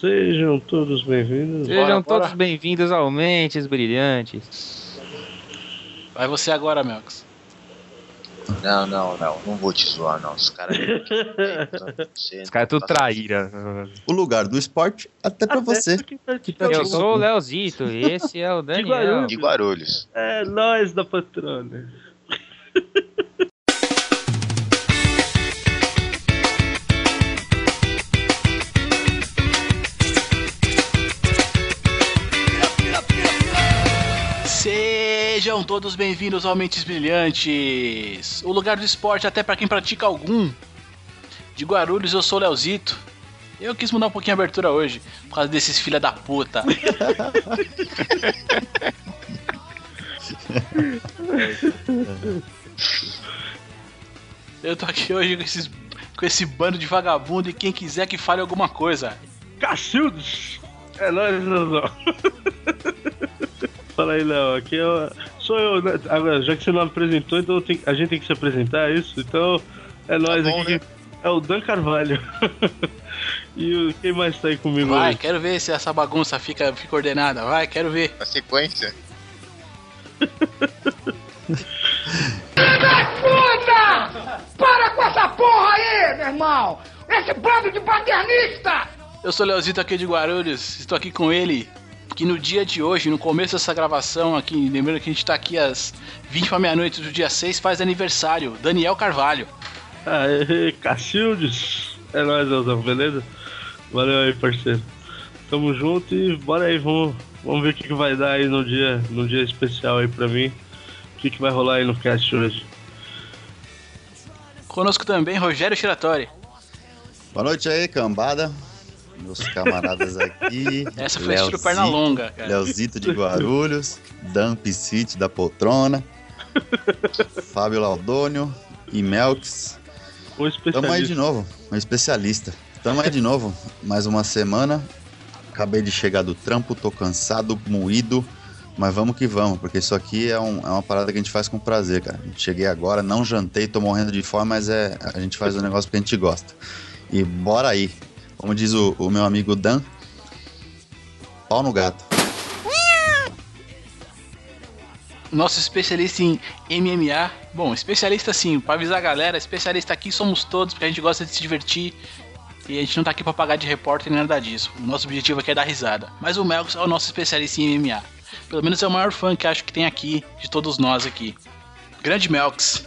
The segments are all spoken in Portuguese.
Sejam todos bem-vindos. Sejam bora, todos bem-vindos ao Mentes Brilhantes. Vai você agora, Melks. Não, não, não. Não vou te zoar, não. Os caras. Os caras é tudo traíra. O lugar do esporte, até pra até você. Eu sou o Leozito, esse é o Daniel. De Guarulhos. De Guarulhos. É, nós da patrona. Sejam todos bem-vindos ao Mentes Brilhantes, o lugar do esporte até para quem pratica algum. De Guarulhos, eu sou o Leozito. Eu quis mudar um pouquinho a abertura hoje, por causa desses filha da puta. eu tô aqui hoje com, esses, com esse bando de vagabundo e quem quiser que fale alguma coisa. Cacildos! É nóis. Fala aí, Léo. Aqui é, sou eu. Né? Agora, já que você não apresentou, então tem, a gente tem que se apresentar, é isso? Então, é nós tá bom, aqui. Né? É o Dan Carvalho. e o, quem mais tá aí comigo Vai, quero ver se essa bagunça fica, fica ordenada. Vai, quero ver. A sequência. Filha puta! Para com essa porra aí, meu irmão! Esse bando de paternista! Eu sou o Leozito aqui de Guarulhos, estou aqui com ele, que no dia de hoje, no começo dessa gravação aqui, lembrando que a gente tá aqui às 20 para meia-noite do dia 6, faz aniversário, Daniel Carvalho. Aê, Cacildes! É nóis, Elzão, beleza? Valeu aí, parceiro. Tamo junto e bora aí, vamos, vamos ver o que, que vai dar aí no dia, no dia especial aí pra mim. O que, que vai rolar aí no cast hoje. Conosco também, Rogério Shiratori. Boa noite aí, cambada meus camaradas aqui. Essa foi estilo perna longa, cara. Leozito de Guarulhos, Dan City da Poltrona, Fábio Laudônio e Melks. Tamo aí de novo, um especialista. Tamo aí de novo, mais uma semana. Acabei de chegar do trampo, tô cansado, moído, mas vamos que vamos, porque isso aqui é, um, é uma parada que a gente faz com prazer, cara. Cheguei agora, não jantei, tô morrendo de fome, mas é, a gente faz o um negócio porque a gente gosta. E bora aí, como diz o, o meu amigo Dan, pau no gato. Nosso especialista em MMA. Bom, especialista sim, para avisar a galera, especialista aqui somos todos, porque a gente gosta de se divertir. E a gente não tá aqui pra pagar de repórter nem nada disso. O nosso objetivo aqui é dar risada. Mas o Melks é o nosso especialista em MMA. Pelo menos é o maior fã que acho que tem aqui, de todos nós aqui. Grande Melks.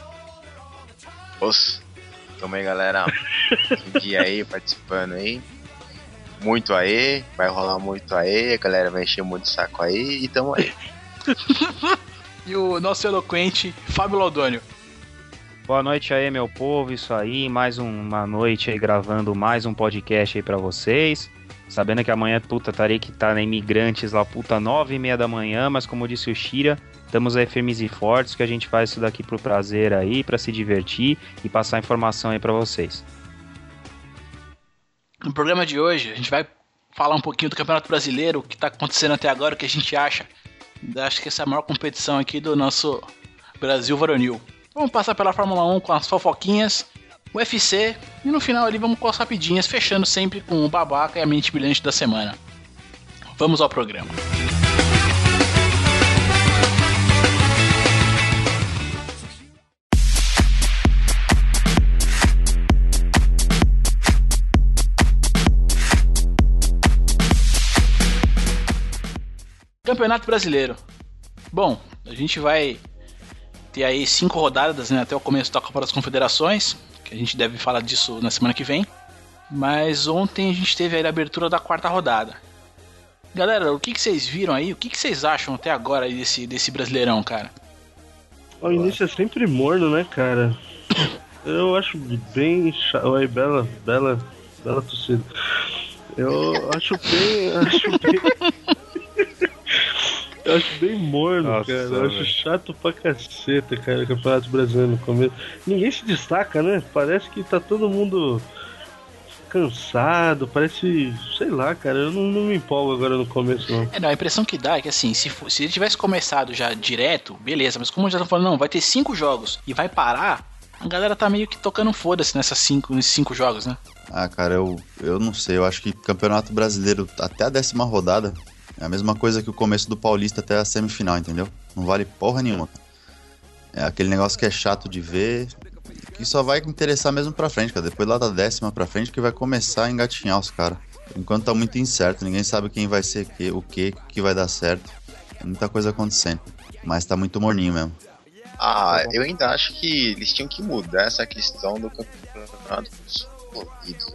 Os. Tamo aí, galera. Um dia aí participando aí. Muito aí, vai rolar muito aí, a galera vai encher muito saco aí e tamo aí. e o nosso eloquente Fábio Laudônio. Boa noite aí, meu povo. Isso aí, mais uma noite aí gravando mais um podcast aí para vocês. Sabendo que amanhã, puta, estarei que tá na Imigrantes lá, puta, nove e meia da manhã, mas como disse o Shira, Estamos aí firmes e fortes que a gente faz isso daqui pro prazer aí, para se divertir e passar informação aí para vocês. No programa de hoje, a gente vai falar um pouquinho do Campeonato Brasileiro, o que está acontecendo até agora, o que a gente acha. Acho que essa é a maior competição aqui do nosso Brasil varonil. Vamos passar pela Fórmula 1 com as fofoquinhas, o UFC e no final ali vamos com as rapidinhas, fechando sempre com o babaca e a mente brilhante da semana. Vamos ao programa. Campeonato Brasileiro. Bom, a gente vai ter aí cinco rodadas né, até o começo da Copa das Confederações, que a gente deve falar disso na semana que vem. Mas ontem a gente teve aí a abertura da quarta rodada. Galera, o que, que vocês viram aí? O que, que vocês acham até agora desse, desse Brasileirão, cara? O início é sempre morno, né, cara? Eu acho bem chato. Oi, bela, bela, bela torcida. Eu acho bem. Acho bem. Eu acho bem morno, Nossa, cara. Eu acho chato pra caceta, cara, o Campeonato Brasileiro no começo. Ninguém se destaca, né? Parece que tá todo mundo cansado, parece, sei lá, cara, eu não, não, me empolgo agora no começo, não. É, não, a impressão que dá é que assim, se, for, se ele tivesse começado já direto, beleza, mas como já estão falando, não, vai ter cinco jogos e vai parar, a galera tá meio que tocando foda-se nessas cinco, nesses cinco jogos, né? Ah, cara, eu, eu não sei. Eu acho que Campeonato Brasileiro até a décima rodada é a mesma coisa que o começo do Paulista até a semifinal, entendeu? Não vale porra nenhuma. É aquele negócio que é chato de ver, que só vai interessar mesmo pra frente, cara. Depois lá da décima pra frente que vai começar a engatinhar os caras. Enquanto tá muito incerto, ninguém sabe quem vai ser que, o que, que vai dar certo. muita coisa acontecendo. Mas tá muito morninho mesmo. Ah, eu ainda acho que eles tinham que mudar essa questão do campeonato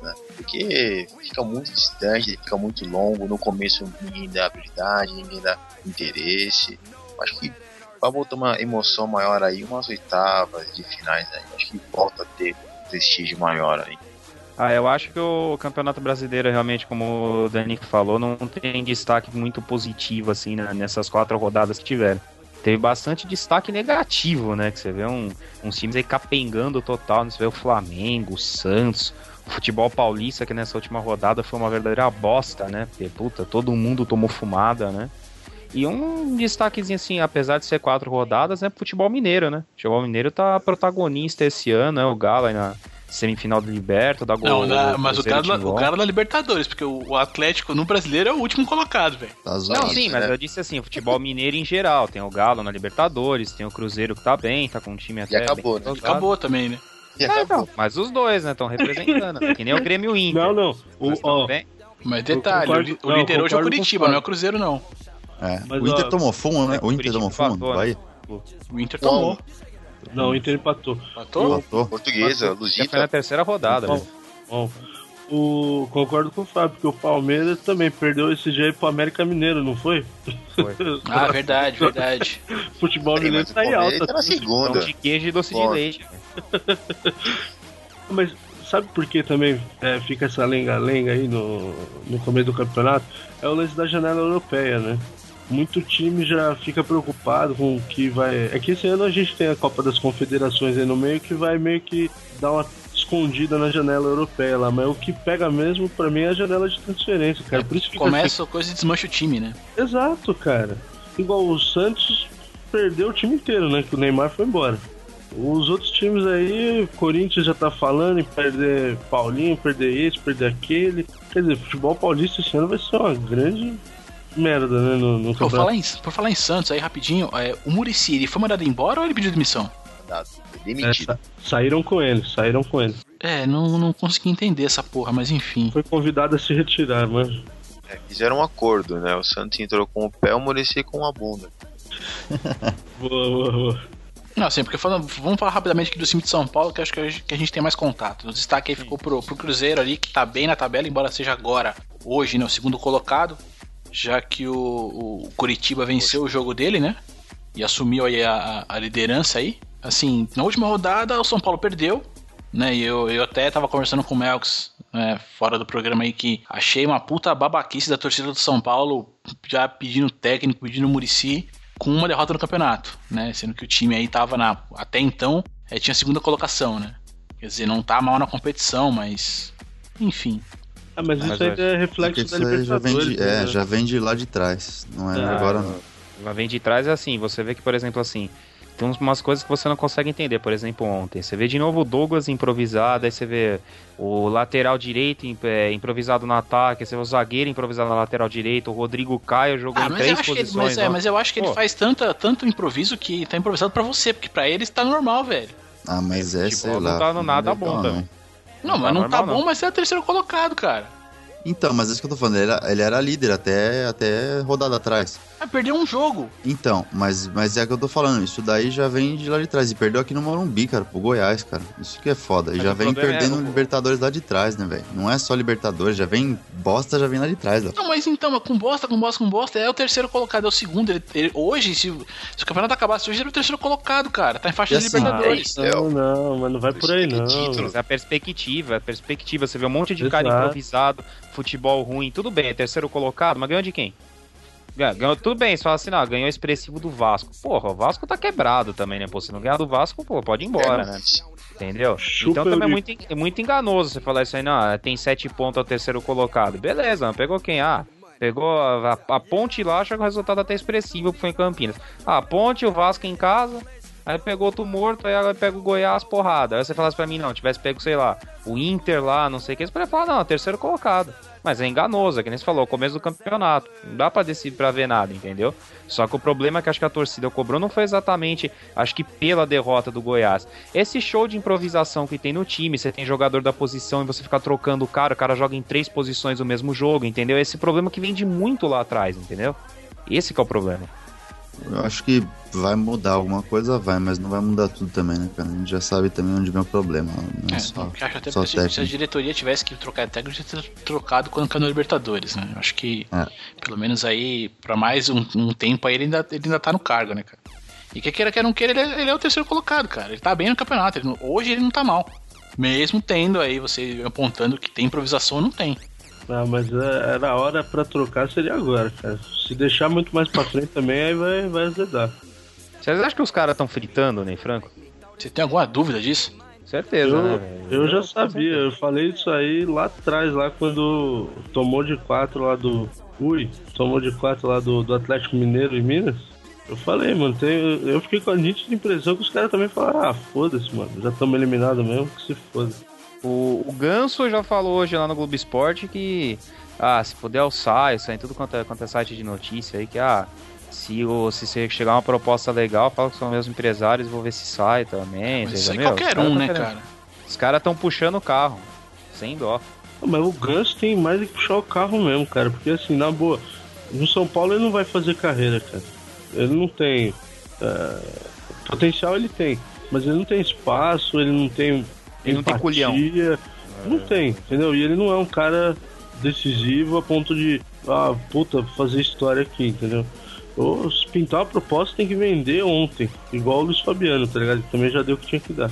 né? Porque fica muito distante, fica muito longo. No começo ninguém dá habilidade, ninguém dá interesse. Acho que vai botar uma emoção maior aí, umas oitavas de finais aí. Acho que volta a ter prestígio maior aí. Ah, eu acho que o Campeonato Brasileiro realmente, como o Dani falou, não tem destaque muito positivo assim né, nessas quatro rodadas que tiveram. Teve bastante destaque negativo, né? Que você vê um, uns times aí capengando total, né? você vê o Flamengo, o Santos, futebol paulista, que nessa última rodada foi uma verdadeira bosta, né? Porque, puta, todo mundo tomou fumada, né? E um destaquezinho assim, apesar de ser quatro rodadas, é futebol mineiro, né? O futebol mineiro tá protagonista esse ano, né? O Galo aí na semifinal do Liberto, da Gol. Não, na, mas o cara, o cara da Libertadores, porque o, Atlético no brasileiro é o último colocado, velho. Tá não, sim, mas né? eu disse assim, o futebol mineiro em geral. Tem o Galo na Libertadores, tem o Cruzeiro que tá bem, tá com um time até. E acabou, né? Acabou também, né? É, então, mas os dois, né, estão representando. Né? que nem o Grêmio Inter. Não, não. O, ó, mas detalhe, concordo, o, líder hoje é o Curitiba, não é o Cruzeiro, não. É. Mas, o Inter ó, tomou fumo, né? O Inter tomou fumo, empatou, vai. Né? O Inter tomou. Não, o Inter empatou. Empatou? empatou. Portuguesa, Luzita. Foi na terceira rodada. Bom, bom. O, concordo com o Fábio, porque o Palmeiras também perdeu esse jeito pro América Mineiro, não foi? Foi. ah, verdade, verdade. Futebol mineiro tá em alta. Tá na segunda. de queijo e doce de leite. Mas sabe por que também é, fica essa lenga-lenga aí no, no começo do campeonato? É o lance da janela europeia, né? muito time já fica preocupado com o que vai. É que esse ano a gente tem a Copa das Confederações aí no meio que vai meio que dar uma escondida na janela europeia lá, mas o que pega mesmo para mim é a janela de transferência, cara. Por isso começa assim... coisa e desmancha o time, né? Exato, cara. Igual o Santos perdeu o time inteiro, né? Que o Neymar foi embora. Os outros times aí, Corinthians já tá falando em perder Paulinho, perder esse, perder aquele. Quer dizer, futebol paulista esse ano vai ser uma grande merda, né? No, no por, falar em, por falar em Santos, aí rapidinho, é, o Murici, ele foi mandado embora ou ele pediu demissão? Demitido. É, saíram com ele, saíram com ele. É, não, não consegui entender essa porra, mas enfim. Foi convidado a se retirar, mas. É, fizeram um acordo, né? O Santos entrou com o pé, o Murici com a bunda. boa, boa, boa. Não, assim, porque falando, vamos falar rapidamente aqui do time de São Paulo, que acho que a gente, que a gente tem mais contato. O destaque aí ficou pro, pro Cruzeiro ali, que tá bem na tabela, embora seja agora, hoje, né, o segundo colocado já que o, o Curitiba venceu o jogo dele, né? E assumiu aí a, a, liderança aí. Assim, na última rodada o São Paulo perdeu, né? E eu, eu até tava conversando com o Melks né, fora do programa aí que achei uma puta babaquice da torcida do São Paulo já pedindo técnico, pedindo Murici com uma derrota no campeonato, né? Sendo que o time aí tava na até então é, tinha segunda colocação, né? Quer dizer, não tá mal na competição, mas enfim, ah, mas, isso aí é reflexo da Libertadores. Já vem de, é, né? já vem de lá de trás. Não é, é agora não. Já vem de trás é assim, você vê que, por exemplo, assim, tem umas coisas que você não consegue entender. Por exemplo, ontem, você vê de novo o Douglas improvisado, aí você vê o lateral direito é, improvisado no ataque, você vê o zagueiro improvisado na lateral direito, o Rodrigo Caio jogou ah, em três posições. Ele, mas, é, mas eu acho que Pô. ele faz tanta, tanto improviso que tá improvisado para você, porque para ele está normal, velho. Ah, mas é, sei lá. Não tá no nada bom também. Não, não mas não tá bom, não. mas é o terceiro colocado, cara. Então, mas é isso que eu tô falando, ele era, ele era líder até, até rodada atrás. Ah, perdeu um jogo. Então, mas, mas é que eu tô falando, isso daí já vem de lá de trás. E perdeu aqui no Morumbi, cara, pro Goiás, cara. Isso que é foda. E já vem perdendo é, Libertadores lá de trás, né, velho? Não é só Libertadores, já vem bosta, já vem lá de trás. Ó. Não, mas então, com bosta, com bosta, com bosta, é o terceiro colocado, é o segundo. Ele, ele, hoje, se, se, o campeonato acabasse hoje, é o terceiro colocado, cara. Tá em faixa de assim, Libertadores. Não, não, mas não vai por aí, não. Mas a perspectiva, a perspectiva, você vê um monte de Exato. cara improvisado, futebol ruim, tudo bem, é terceiro colocado, mas ganhou de quem? Ganhou, tudo bem, você fala assim, não, ganhou expressivo do Vasco. Porra, o Vasco tá quebrado também, né? Pô, se não ganhar do Vasco, pô, pode ir embora, né? Entendeu? então também é muito, é muito enganoso você falar isso aí, não, tem sete pontos ao terceiro colocado. Beleza, pegou quem? Ah, pegou a, a, a Ponte lá, que o resultado até expressivo, que foi em Campinas. Ah, a Ponte, o Vasco em casa, Aí pegou outro morto, aí ela pega o Goiás porrada. Aí você falasse pra mim, não, tivesse pego, sei lá, o Inter lá, não sei o que, você poderia falar, não, terceiro colocado. Mas é enganoso, é que nem você falou, começo do campeonato. Não dá pra decidir pra ver nada, entendeu? Só que o problema é que acho que a torcida cobrou não foi exatamente, acho que pela derrota do Goiás. Esse show de improvisação que tem no time, você tem jogador da posição e você fica trocando o cara, o cara joga em três posições no mesmo jogo, entendeu? Esse problema que vem de muito lá atrás, entendeu? Esse é o problema. Eu acho que vai mudar alguma coisa, vai, mas não vai mudar tudo também, né, cara? A gente já sabe também onde vem o problema. Não é, é só, acho até só se, se, a diretoria tivesse que trocar técnico, já teria trocado quando caiu no Libertadores, né? Eu acho que, é. pelo menos aí, pra mais um, um, tempo aí, ele ainda, ele ainda tá no cargo, né, cara? E que queira, quer não queira, ele é, ele é, o terceiro colocado, cara. Ele tá bem no campeonato. Ele, hoje ele não tá mal. Mesmo tendo aí, você apontando que tem improvisação, não tem. Ah, mas é, era hora pra trocar, seria agora, cara. Se deixar muito mais pra frente também, aí vai, vai azedar. Vocês acham que os caras estão fritando, né, Franco? Você tem alguma dúvida disso? Certeza, eu, né? Eu já sabia, eu falei isso aí lá atrás, lá quando tomou de 4 lá do. Ui, tomou de 4 lá do, do Atlético Mineiro em Minas. Eu falei, mano, tem, eu fiquei com a nítida impressão que os caras também falaram, ah, foda-se, mano, já estamos eliminados mesmo, que se foda. O, o Ganso já falou hoje lá no Globo Esporte que, ah, se puder alçar, isso aí tudo quanto é, quanto é site de notícia aí, que, ah, se, o, se chegar uma proposta legal, fala que são meus empresários, vou ver se sai também. Mas isso aí qualquer um, né, cara? Os caras estão puxando o carro, sem dó. Mas o Ganso tem mais que puxar o carro mesmo, cara, porque assim, na boa, no São Paulo ele não vai fazer carreira, cara. Ele não tem. Uh, potencial ele tem, mas ele não tem espaço, ele não tem ele não tem culhão. Não tem, entendeu? E ele não é um cara decisivo a ponto de, ah, puta, fazer história aqui, entendeu? Ou se pintar a proposta tem que vender ontem, igual o Luiz Fabiano, tá ligado? Também já deu o que tinha que dar.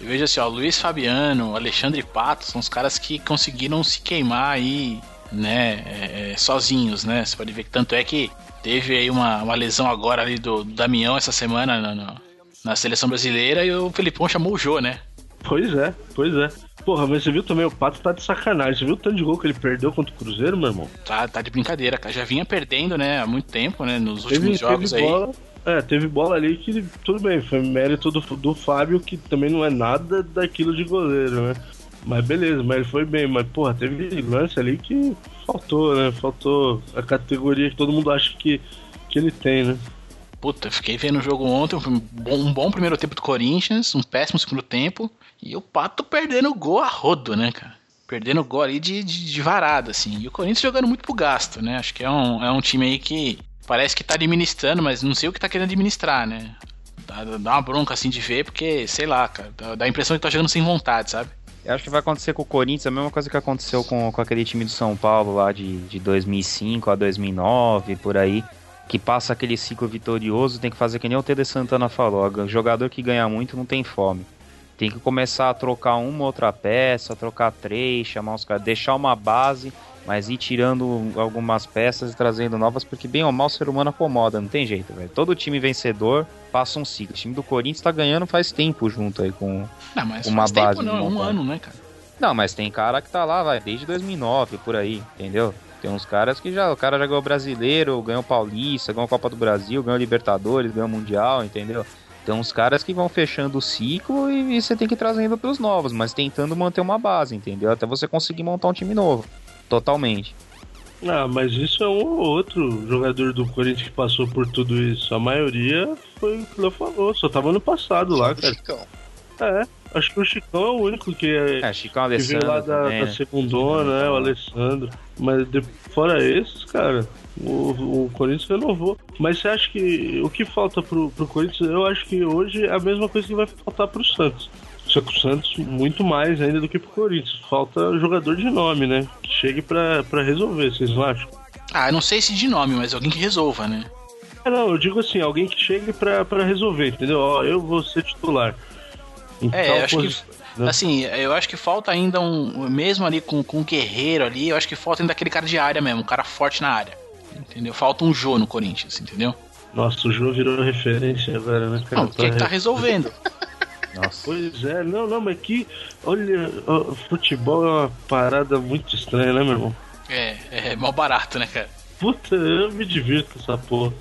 Eu vejo assim, ó, Luiz Fabiano, Alexandre Pato são os caras que conseguiram se queimar aí, né, é, é, sozinhos, né? Você pode ver que tanto é que teve aí uma, uma lesão agora ali do, do Damião essa semana na, na, na seleção brasileira e o Felipão chamou o Jô, né? Pois é, pois é. Porra, mas você viu também, o Pato tá de sacanagem. Você viu o tanto de gol que ele perdeu contra o Cruzeiro, meu irmão? Tá, tá de brincadeira, cara. Já vinha perdendo, né, há muito tempo, né, nos últimos teve, jogos teve aí. Bola, é, teve bola ali que, tudo bem, foi mérito do, do Fábio, que também não é nada daquilo de goleiro, né? Mas beleza, mas ele foi bem. Mas, porra, teve lance ali que faltou, né? Faltou a categoria que todo mundo acha que, que ele tem, né? Puta, fiquei vendo o jogo ontem, um bom, primeiro tempo do Corinthians, um péssimo segundo tempo. E o Pato perdendo gol a rodo, né, cara? Perdendo gol ali de, de, de, varada, assim. E o Corinthians jogando muito pro gasto, né? Acho que é um, é um time aí que parece que tá administrando, mas não sei o que tá querendo administrar, né? Dá, dá uma bronca assim de ver, porque, sei lá, cara, dá, dá a impressão que tá jogando sem vontade, sabe? Eu acho que vai acontecer com o Corinthians a mesma coisa que aconteceu com, com aquele time do São Paulo lá de, de 2005 a 2009, por aí. Que passa aquele ciclo vitorioso, tem que fazer que nem o Tede Santana falou. Jogador que ganha muito não tem fome. Tem que começar a trocar uma outra peça, trocar três, chamar os caras, deixar uma base, mas ir tirando algumas peças e trazendo novas, porque bem ou mal o ser humano acomoda, não tem jeito, velho. Todo time vencedor passa um ciclo. O time do Corinthians tá ganhando faz tempo junto aí com, não, mas uma base. Tempo, não, é um ano, né, cara? Não, mas tem cara que tá lá, vai, desde 2009, por aí, entendeu? Tem uns caras que já, o cara já ganhou brasileiro, ganhou paulista, ganhou Copa do Brasil, ganhou Libertadores, ganhou Mundial, entendeu? Então os caras que vão fechando o ciclo e, e você tem que ir trazendo para os novos, mas tentando manter uma base, entendeu? Até você conseguir montar um time novo. Totalmente. Ah, mas isso é um ou outro jogador do Corinthians que passou por tudo isso. A maioria foi o que eu falou, só tava no passado lá, cara. Chicão. É, acho que o Chicão é o único que é. É, Chicão que veio lá da, também, da né? segundona, né? O Alessandro. Mas de, fora esses, cara, o, o Corinthians renovou. Mas você acha que o que falta pro, pro Corinthians? Eu acho que hoje é a mesma coisa que vai faltar pro Santos. Só que o Santos muito mais ainda do que pro Corinthians. Falta jogador de nome, né? Que chegue pra, pra resolver, vocês não acham? Ah, eu não sei se de nome, mas alguém que resolva, né? É, não, eu digo assim, alguém que chegue pra, pra resolver, entendeu? Ó, eu vou ser titular. É, eu acho que né? Assim, eu acho que falta ainda um. Mesmo ali com, com o Guerreiro ali, eu acho que falta ainda aquele cara de área mesmo, um cara forte na área. Entendeu? Falta um Jô no Corinthians, entendeu? Nossa, o Jô virou referência agora, né, cara? Não, porque é que tá resolvendo. Nossa. Pois é, não, não, mas que. Olha, o futebol é uma parada muito estranha, né, meu irmão? É, é mal barato, né, cara? Puta, eu me divirto com essa porra.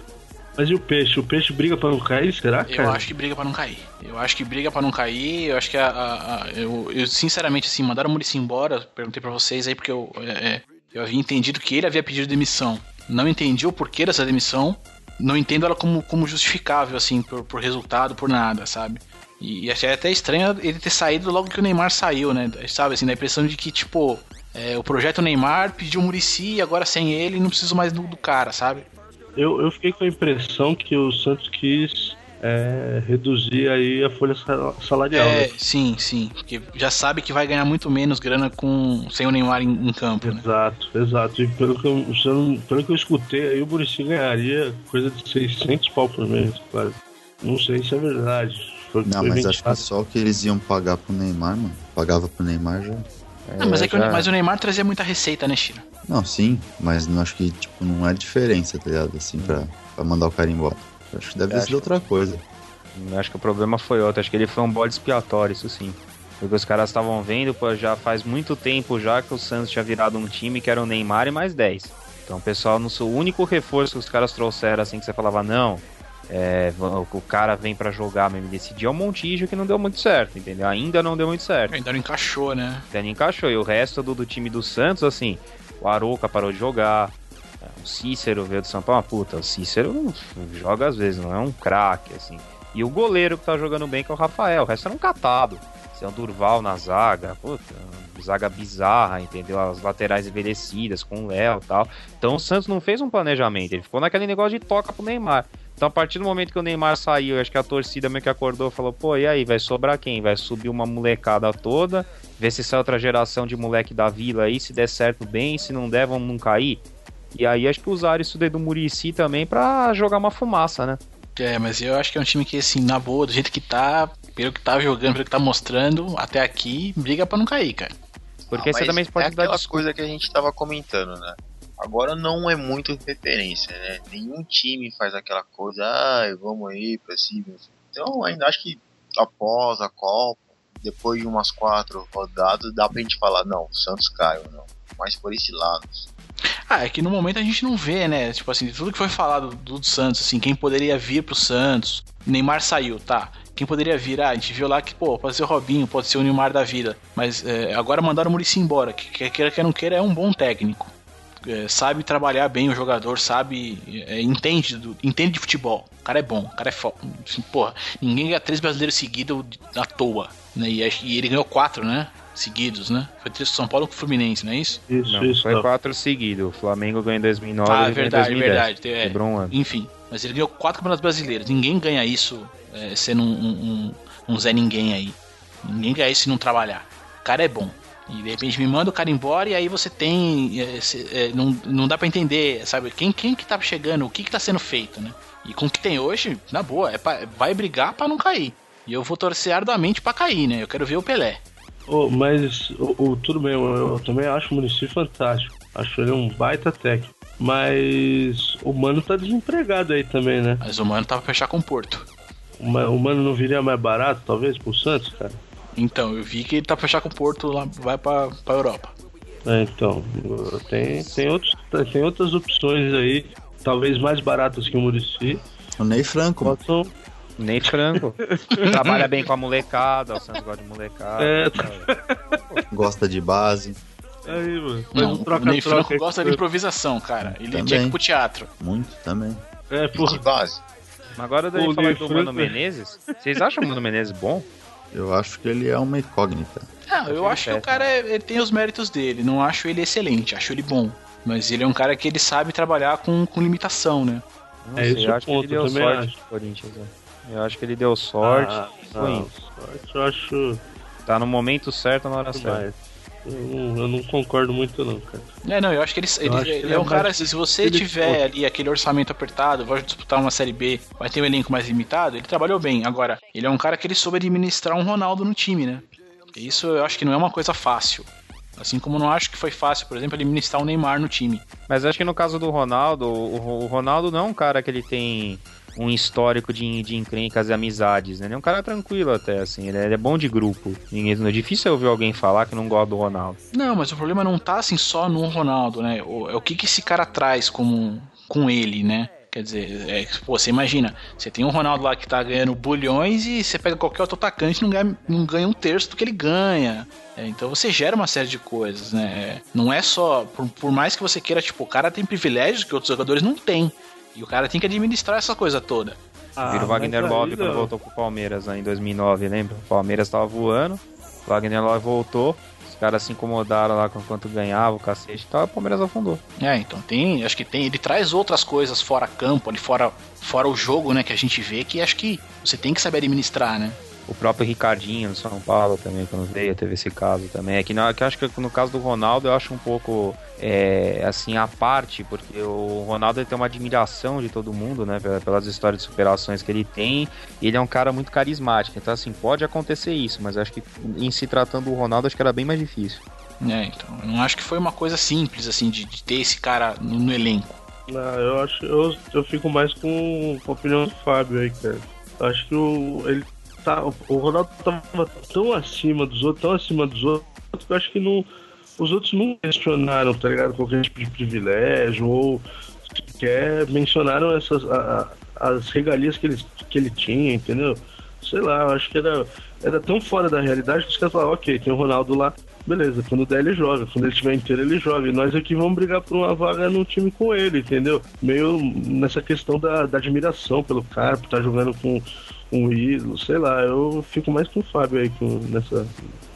Mas e o peixe? O peixe briga pra não cair, será, cara? Eu acho que briga pra não cair. Eu acho que briga pra não cair. Eu acho que a. a, a eu, eu, sinceramente, assim, mandaram o Murici embora. Perguntei pra vocês aí, porque eu, é, é, eu havia entendido que ele havia pedido demissão. Não entendi o porquê dessa demissão. Não entendo ela como, como justificável, assim, por, por resultado, por nada, sabe? E, e achei até estranho ele ter saído logo que o Neymar saiu, né? Sabe, assim, da impressão de que, tipo, é, o projeto Neymar pediu o Murici e agora sem ele não preciso mais do, do cara, sabe? Eu, eu fiquei com a impressão que o Santos quis é, reduzir aí a folha salarial. É, né? sim, sim. Porque já sabe que vai ganhar muito menos grana com sem o Neymar em, em campo. Né? Exato, né? exato. E pelo que, eu, pelo que eu escutei, aí o Murici ganharia coisa de 600 pau por mês, claro. Não sei se é verdade. Foi, não, foi mas acho que só o que eles iam pagar pro Neymar, mano. Pagava pro Neymar já. É, mas, é que já... o, mas o Neymar trazia muita receita, né, China? Não, sim, mas não acho que tipo, não é diferença, tá ligado? Assim, pra, pra mandar o cara embora. Acho que deve ter sido outra coisa. Acho que o problema foi outro. Acho que ele foi um bode expiatório, isso sim. Porque os caras estavam vendo, pô, já faz muito tempo já que o Santos tinha virado um time que era o Neymar e mais 10. Então o pessoal, no seu único reforço que os caras trouxeram, assim, que você falava, não, é, o cara vem para jogar mesmo decidir é o Montijo que não deu muito certo, entendeu? Ainda não deu muito certo. Ainda não encaixou, né? Ainda não encaixou. E o resto do, do time do Santos, assim, o Arouca parou de jogar. É, o Cícero veio do São Paulo. Puta, o Cícero joga às vezes, não é um craque, assim. E o goleiro que tá jogando bem, que é o Rafael. O resto era um catado. Você é um Durval na zaga. Puta, zaga bizarra, entendeu? As laterais envelhecidas com o Léo e tal. Então o Santos não fez um planejamento. Ele ficou naquele negócio de toca pro Neymar. Então, a partir do momento que o Neymar saiu, acho que a torcida meio que acordou falou: pô, e aí, vai sobrar quem? Vai subir uma molecada toda, ver se sai outra geração de moleque da vila aí, se der certo bem, se não der, vamos não cair. E aí, acho que usaram isso daí do Murici também pra jogar uma fumaça, né? É, mas eu acho que é um time que, assim, na boa, do jeito que tá, pelo que tá jogando, pelo que tá mostrando, até aqui, briga pra não cair, cara. Porque ah, você também pode é dar. aquelas coisas que a gente tava comentando, né? Agora não é muito referência, né? Nenhum time faz aquela coisa, ah, vamos aí pra cima. Então ainda acho que após a Copa, depois de umas quatro rodadas, dá pra gente falar, não, o Santos caiu, não. Mas por esse lado. Ah, é que no momento a gente não vê, né? Tipo assim, tudo que foi falado do, do Santos, assim, quem poderia vir pro Santos. Neymar saiu, tá. Quem poderia vir? Ah, a gente viu lá que, pô, pode ser o Robinho, pode ser o Neymar da vida. Mas é, agora mandaram o Murici embora, que quer queira, não queira, é um bom técnico é, sabe trabalhar bem o jogador, sabe, é, entende, do, entende de futebol. O cara é bom, o cara é foda. Assim, porra, ninguém ganha três brasileiros seguidos à toa. Né? E, e, ele ganhou quatro, né? Seguidos, né? Foi três São Paulo com o Fluminense, não é isso? Isso, não, isso. Foi não. quatro seguidos. O Flamengo ganhou em 2009 ah, e verdade, em 2010. verdade. É, Quebrou um ano. Enfim, mas ele ganhou quatro campeonatos brasileiros. Ninguém ganha isso é, sendo um, um, um Zé Ninguém aí. Ninguém ganha isso se não trabalhar. O cara é bom. E de repente me manda o cara embora e aí você tem. É, é, não, não dá para entender, sabe? Quem, quem que tá chegando, o que que tá sendo feito, né? E com o que tem hoje, na boa, é pra, vai brigar para não cair. E eu vou torcer arduamente para cair, né? Eu quero ver o Pelé. Oh, mas oh, oh, tudo bem, eu, eu, também acho o município fantástico. Acho ele um baita técnico. Mas o Mano tá desempregado aí também, né? Mas o Mano tá pra fechar com o Porto. O, o Mano não viria mais barato, talvez, pro Santos, cara? Então, eu vi que ele tá fechar com o Porto lá, vai pra, pra Europa. É, então, tem, tem, outros, tem outras opções aí, talvez mais baratas que o Murici. O Ney Franco. Botam... Ney Franco. Trabalha bem com a molecada, o Santos gosta de molecada. É. Gosta de base. Aí, mano. Não, troca, o Ney Franco gosta de improvisação, cara. Ele também. tinha que ir pro teatro. Muito, também. É, por... De base. Agora daí falar do Mano Menezes, vocês acham o Mano Menezes bom? Eu acho que ele é uma incógnita. Não, eu acho que o cara é, ele tem os méritos dele. Não acho ele excelente, acho ele bom. Mas ele é um cara que ele sabe trabalhar com, com limitação, né? Não é isso eu acho ponto, que ele deu sorte acho. Corinthians. Né? Eu acho que ele deu sorte. Ah, não, sorte eu acho. Tá no momento certo na hora certa. Eu não, eu não, concordo muito, não, cara. É, não, eu acho que ele, ele, ele, ele é um cara, se você tiver ali aquele orçamento apertado, vai disputar uma série B, vai ter um elenco mais limitado, ele trabalhou bem. Agora, ele é um cara que ele soube administrar um Ronaldo no time, né? Isso eu acho que não é uma coisa fácil. Assim como não acho que foi fácil, por exemplo, administrar o Neymar no time. Mas acho que no caso do Ronaldo, o, o Ronaldo não é um cara que ele tem um histórico de, de encrencas e amizades, né? Ele é um cara tranquilo até, assim, ele é, ele é bom de grupo. É difícil ouvir alguém falar que não gosta do Ronaldo. Não, mas o problema não tá assim só no Ronaldo, né? O, é o que, que esse cara traz como, com ele, né? Quer dizer, é, pô, você imagina, você tem um Ronaldo lá que tá ganhando bulhões e você pega qualquer outro atacante não ganha, não ganha um terço do que ele ganha. É, então você gera uma série de coisas, né? Não é só, por, por mais que você queira, tipo, o cara tem privilégios que outros jogadores não têm. E o cara tem que administrar essa coisa toda. Ah, Vira o Wagner Love quando voltou pro Palmeiras né, em 2009, lembra? O Palmeiras tava voando, o Wagner Love voltou, os caras se incomodaram lá com quanto ganhava, o cacete e tal, o Palmeiras afundou. É, então tem, acho que tem, ele traz outras coisas fora campo, ali fora, fora o jogo, né, que a gente vê, que acho que você tem que saber administrar, né? O próprio Ricardinho no São Paulo também, quando veio, teve esse caso também. É que, não, que eu acho que no caso do Ronaldo, eu acho um pouco é, assim, a parte, porque o Ronaldo tem uma admiração de todo mundo, né? Pelas histórias de superações que ele tem. E ele é um cara muito carismático. Então, assim, pode acontecer isso, mas eu acho que em se tratando do Ronaldo, acho que era bem mais difícil. É, então, eu não acho que foi uma coisa simples, assim, de, de ter esse cara no, no elenco. Não, eu acho, eu, eu fico mais com, a opinião do Fábio aí, cara. Eu acho que o, ele tá, o Ronaldo tava tão acima dos outros, tão acima dos outros, que eu acho que não, os outros não questionaram, tá ligado? Qualquer tipo de privilégio, ou sequer mencionaram essas, a, as regalias que ele, que ele tinha, entendeu? Sei lá, eu acho que era, era tão fora da realidade que os caras falaram, ok, tem o Ronaldo lá, beleza, quando der ele joga, quando ele estiver inteiro ele joga. E nós aqui vamos brigar por uma vaga no time com ele, entendeu? Meio nessa questão da, da admiração pelo cara, por estar tá jogando com um ídolo, sei lá, eu fico mais com o Fábio aí com, nessa,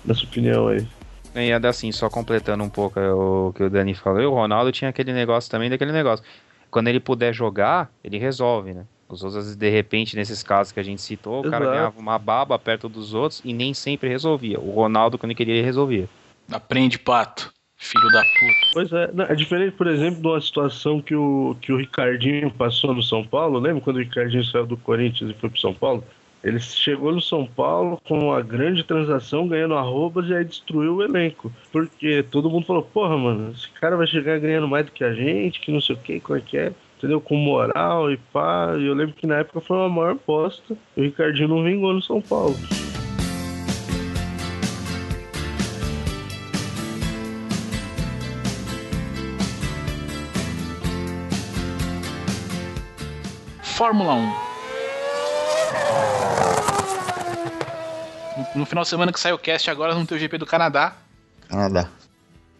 nessa opinião aí. E assim, só completando um pouco o que o Dani falou, o Ronaldo tinha aquele negócio também daquele negócio. Quando ele puder jogar, ele resolve, né? Os outros, de repente, nesses casos que a gente citou, Exato. o cara ganhava uma baba perto dos outros e nem sempre resolvia. O Ronaldo, quando ele queria, ele resolvia. Aprende, pato. Filho da puta. Pois é, é diferente, por exemplo, de uma situação que o, que o Ricardinho passou no São Paulo. Lembra quando o Ricardinho saiu do Corinthians e foi pro São Paulo? Ele chegou no São Paulo com uma grande transação, ganhando arrobas e aí destruiu o elenco. Porque todo mundo falou, porra, mano, esse cara vai chegar ganhando mais do que a gente, que não sei o que, qual é que é, entendeu? Com moral e pá. E eu lembro que na época foi uma maior aposta. E o Ricardinho não vingou no São Paulo. Fórmula 1. No final de semana que saiu o cast agora não tem o GP do Canadá. Canadá.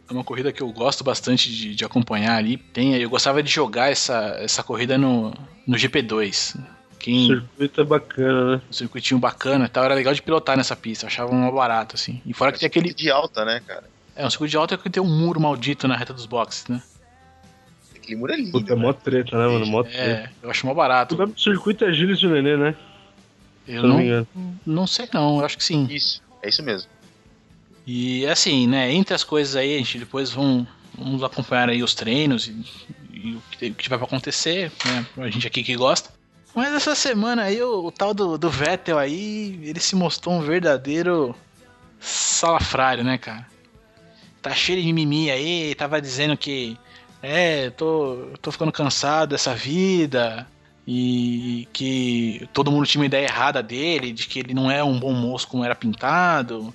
É uma corrida que eu gosto bastante de, de acompanhar ali. Tem, eu gostava de jogar essa, essa corrida no, no GP2. Quem... O circuito é bacana, né? Um circuitinho bacana e tal. Era legal de pilotar nessa pista. achava um barato, assim. E fora é que tem aquele. de alta, né, cara? É, um circuito de alta é que tem um muro maldito na reta dos boxes, né? Aquele muro é lindo. Puta, é mó treta, né, mano? Mó é, treta. É, eu acho mó barato. O circuito é Gilles de Nenê, né? Eu não, não, não sei não, eu acho que sim. Isso, é isso mesmo. E assim, né, entre as coisas aí, a gente depois vamos, vamos acompanhar aí os treinos e, e o que, que vai acontecer, né, a gente aqui que gosta. Mas essa semana aí, o, o tal do, do Vettel aí, ele se mostrou um verdadeiro salafrário, né, cara? Tá cheio de mimimi aí, tava dizendo que é, tô, tô ficando cansado dessa vida e que todo mundo tinha uma ideia errada dele, de que ele não é um bom moço como era pintado,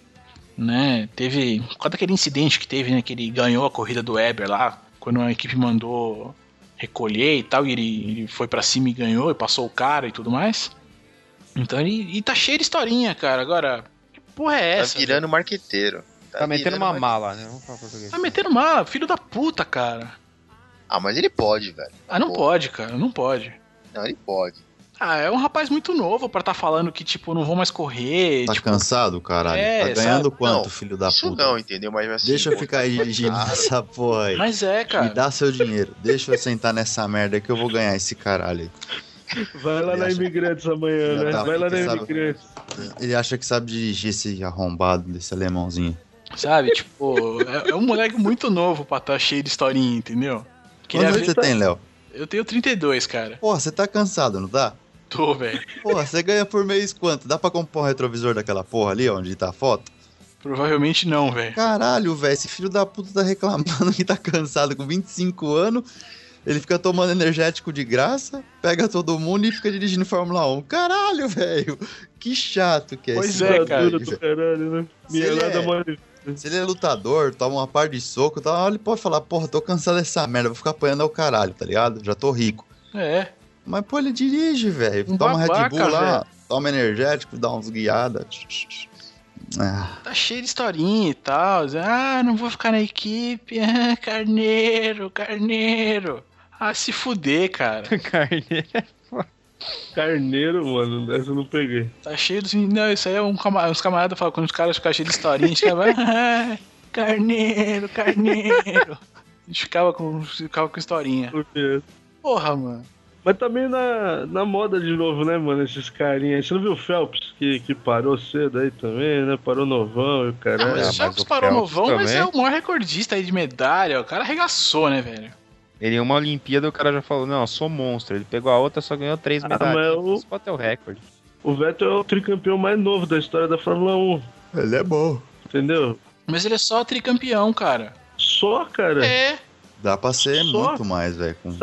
né? Teve quando aquele incidente que teve, né, que ele ganhou a corrida do Weber lá, quando a equipe mandou recolher e tal, e ele, ele foi para cima e ganhou e passou o cara e tudo mais. Então ele e tá cheio de historinha, cara. Agora, que porra é tá essa? Tá virando marqueteiro. Tá, tá metendo uma mala, né? Vamos falar português. Tá metendo mala, filho da puta, cara. Ah, mas ele pode, velho. Ah, não Pô. pode, cara, não pode. Não, ele pode. Ah, é um rapaz muito novo para estar tá falando que, tipo, não vou mais correr. Tá tipo... cansado, caralho? É, tá ganhando sabe? quanto, não, filho da isso puta? Isso não, entendeu? Mas assim, Deixa eu ficar aí dirigindo essa porra aí. Mas é, cara. Me dá seu dinheiro. Deixa eu sentar nessa merda que eu vou ganhar esse caralho aí. Vai lá ele na acha... Imigrantes amanhã, né? Tá, Vai lá na sabe... Imigrantes. Ele acha que sabe dirigir esse arrombado desse alemãozinho. Sabe, tipo, é, é um moleque muito novo pra estar tá cheio de historinha, entendeu? Quantos você tem, Léo? Eu tenho 32, cara. Porra, você tá cansado, não tá? Tô, velho. Porra, você ganha por mês quanto? Dá pra comprar um retrovisor daquela porra ali, onde tá a foto? Provavelmente não, velho. Caralho, velho, esse filho da puta tá reclamando que tá cansado com 25 anos. Ele fica tomando energético de graça, pega todo mundo e fica dirigindo Fórmula 1. Caralho, velho. Que chato que é Pois é, cara. Caralho, né? Minha é... mais se ele é lutador, toma uma par de soco, tá, ele pode falar, porra, tô cansado dessa merda, vou ficar apanhando ao caralho, tá ligado? Já tô rico. É. Mas, pô, ele dirige, velho. Um toma babaca, Red Bull lá, véio. toma energético, dá umas guiadas. Ah. Tá cheio de historinha e tal. Ah, não vou ficar na equipe. Ah, carneiro, carneiro. Ah, se fuder, cara. carneiro. Carneiro, mano, dessa eu não peguei. Tá cheio de. Não, isso aí é um camarada, uns camaradas falam, quando os caras ficam cheios de historinha, a gente ficava. Ah, carneiro, carneiro. A gente ficava com, ficava com historinha. Porra, mano. Mas também na, na moda de novo, né, mano? Esses carinhas. Você não viu o Phelps que, que parou cedo aí também, né? Parou novão e o cara. Não, mas o Phelps parou Phelps novão, também. mas é o maior recordista aí de medalha. O cara arregaçou, né, velho? Ele em uma Olimpíada o cara já falou, não, eu sou monstro. Ele pegou a outra, só ganhou três ah, medalhas. o... Isso pode ter o recorde. O Vettel é o tricampeão mais novo da história da Fórmula 1. Ele é bom. Entendeu? Mas ele é só tricampeão, cara. Só, cara? É. Dá pra ser Só, muito mais, velho. Com...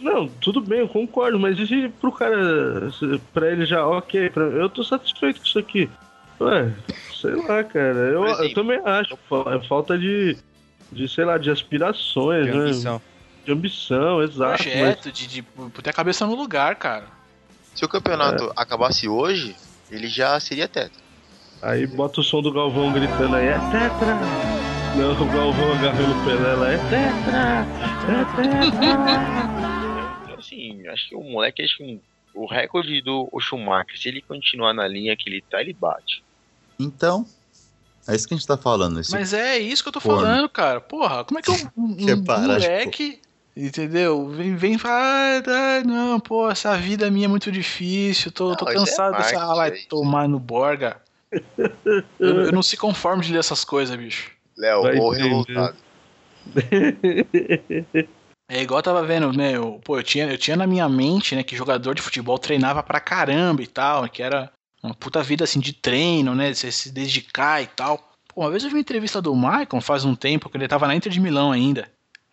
Não, tudo bem, eu concordo, mas e se pro cara, pra ele já, ok, pra, eu tô satisfeito com isso aqui. Ué, sei lá, cara. Eu, exemplo, eu também acho. É falta de, de, sei lá, de aspirações, de né? De ambição, exato. Projeto, mas... de, de ter a cabeça no lugar, cara. Se o campeonato é. acabasse hoje, ele já seria tetra. Aí bota o som do Galvão gritando aí, é tetra! Não, o Galvão agarrando o Pelé lá, é tetra! É tetra! assim, acho que o moleque, acho que o recorde do Schumacher, se ele continuar na linha que ele tá, ele bate. Então, é isso que a gente tá falando. Esse Mas é isso que eu tô forno. falando, cara. Porra, como é que um, um moleque, entendeu? Vem, vem falar, ah, não, pô, essa vida minha é muito difícil, tô, não, tô é cansado é dessa. vai tomar no Borga. eu, eu não se conformo de ler essas coisas, bicho. Léo, ou revoltado. É igual eu tava vendo, meu, pô, eu tinha, eu tinha na minha mente, né, que jogador de futebol treinava pra caramba e tal, que era uma puta vida assim de treino, né, você se dedicar e tal. Pô, uma vez eu vi uma entrevista do Maicon faz um tempo, que ele tava na Inter de Milão ainda.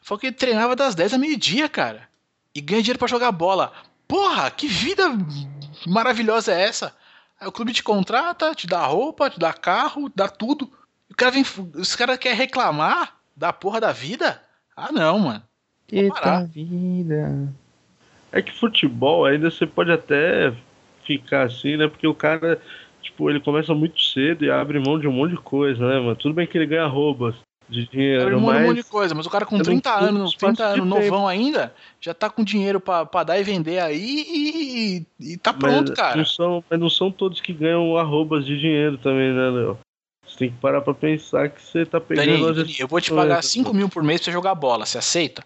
Falou que ele treinava das 10 a meio-dia, cara. E ganha dinheiro para jogar bola. Porra, que vida maravilhosa é essa? Aí o clube te contrata, te dá roupa, te dá carro, dá tudo. O cara vem. Os caras querem reclamar da porra da vida? Ah, não, mano. Eita vida. É que futebol ainda você pode até ficar assim, né? Porque o cara, tipo, ele começa muito cedo e abre mão de um monte de coisa, né, mano? Tudo bem que ele ganha roubas de dinheiro, mão mas... um monte de coisa, mas o cara com 30 anos, 30 anos, novão ainda, já tá com dinheiro pra, pra dar e vender aí e, e, e tá pronto, mas cara. Não são, mas não são todos que ganham arrobas de dinheiro também, né, Léo? tem que parar pra pensar que você tá pegando. Dani, eu vou te pagar 5 mil por mês pra você jogar bola, você aceita?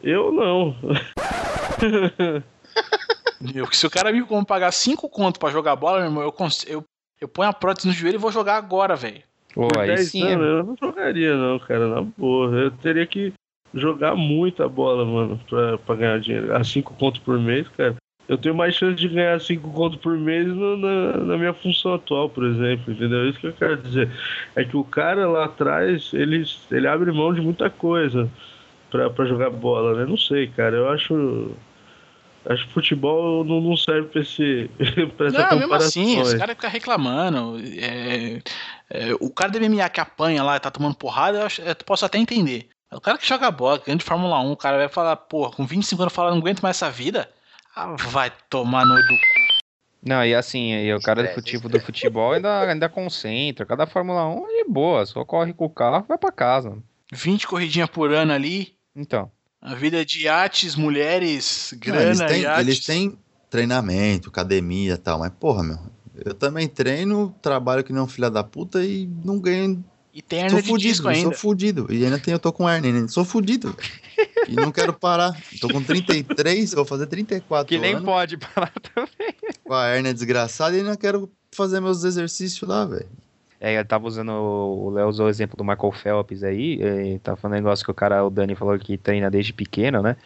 Eu não. Meu, se o cara me pagar 5 conto pra jogar bola, meu irmão, eu, eu, eu ponho a prótese no joelho e vou jogar agora, velho. Pô, aí sim. Anos, eu não jogaria, não, cara, na boa. Eu teria que jogar muita bola, mano, pra, pra ganhar dinheiro. A 5 conto por mês, cara eu tenho mais chance de ganhar 5 contos por mês no, na, na, minha função atual, por exemplo, entendeu? É isso que eu quero dizer. É que o cara lá atrás, ele, ele abre mão de muita coisa pra, jogar bola, né? Não sei, cara, eu acho... Acho que futebol não, não serve pra, esse, pra essa Não, mesmo assim, esse cara fica reclamando. É, é, o cara do MMA que apanha lá e tá tomando porrada, eu, acho, eu posso até entender. O cara que joga bola, que de Fórmula 1, o cara vai falar, porra, com 25 anos falando, não aguento mais essa vida ah, vai tomar no do cu. Não, e assim, e o cara do futebol, do futebol ainda, ainda concentra. Cada Fórmula 1 é de boa, só corre com o carro e vai pra casa. 20 corridinhas por ano ali. Então. A vida de iates, mulheres, grana, Não, eles têm, iates. Eles têm treinamento, academia e tal, mas porra, meu. Eu também treino, trabalho que nem um filho da puta e não ganho e tem hernia de fudido, disco ainda. Sou fudido. E ainda tem, eu tô com hernia, né? Sou fudido. e não quero parar. Tô com 33, vou fazer 34 Que nem anos, pode parar também. Com a hernia desgraçada e ainda quero fazer meus exercícios lá, velho. É, eu tava usando, o Léo usou o exemplo do Michael Phelps aí, tava falando um negócio que o cara, o Dani falou que treina desde pequeno, né?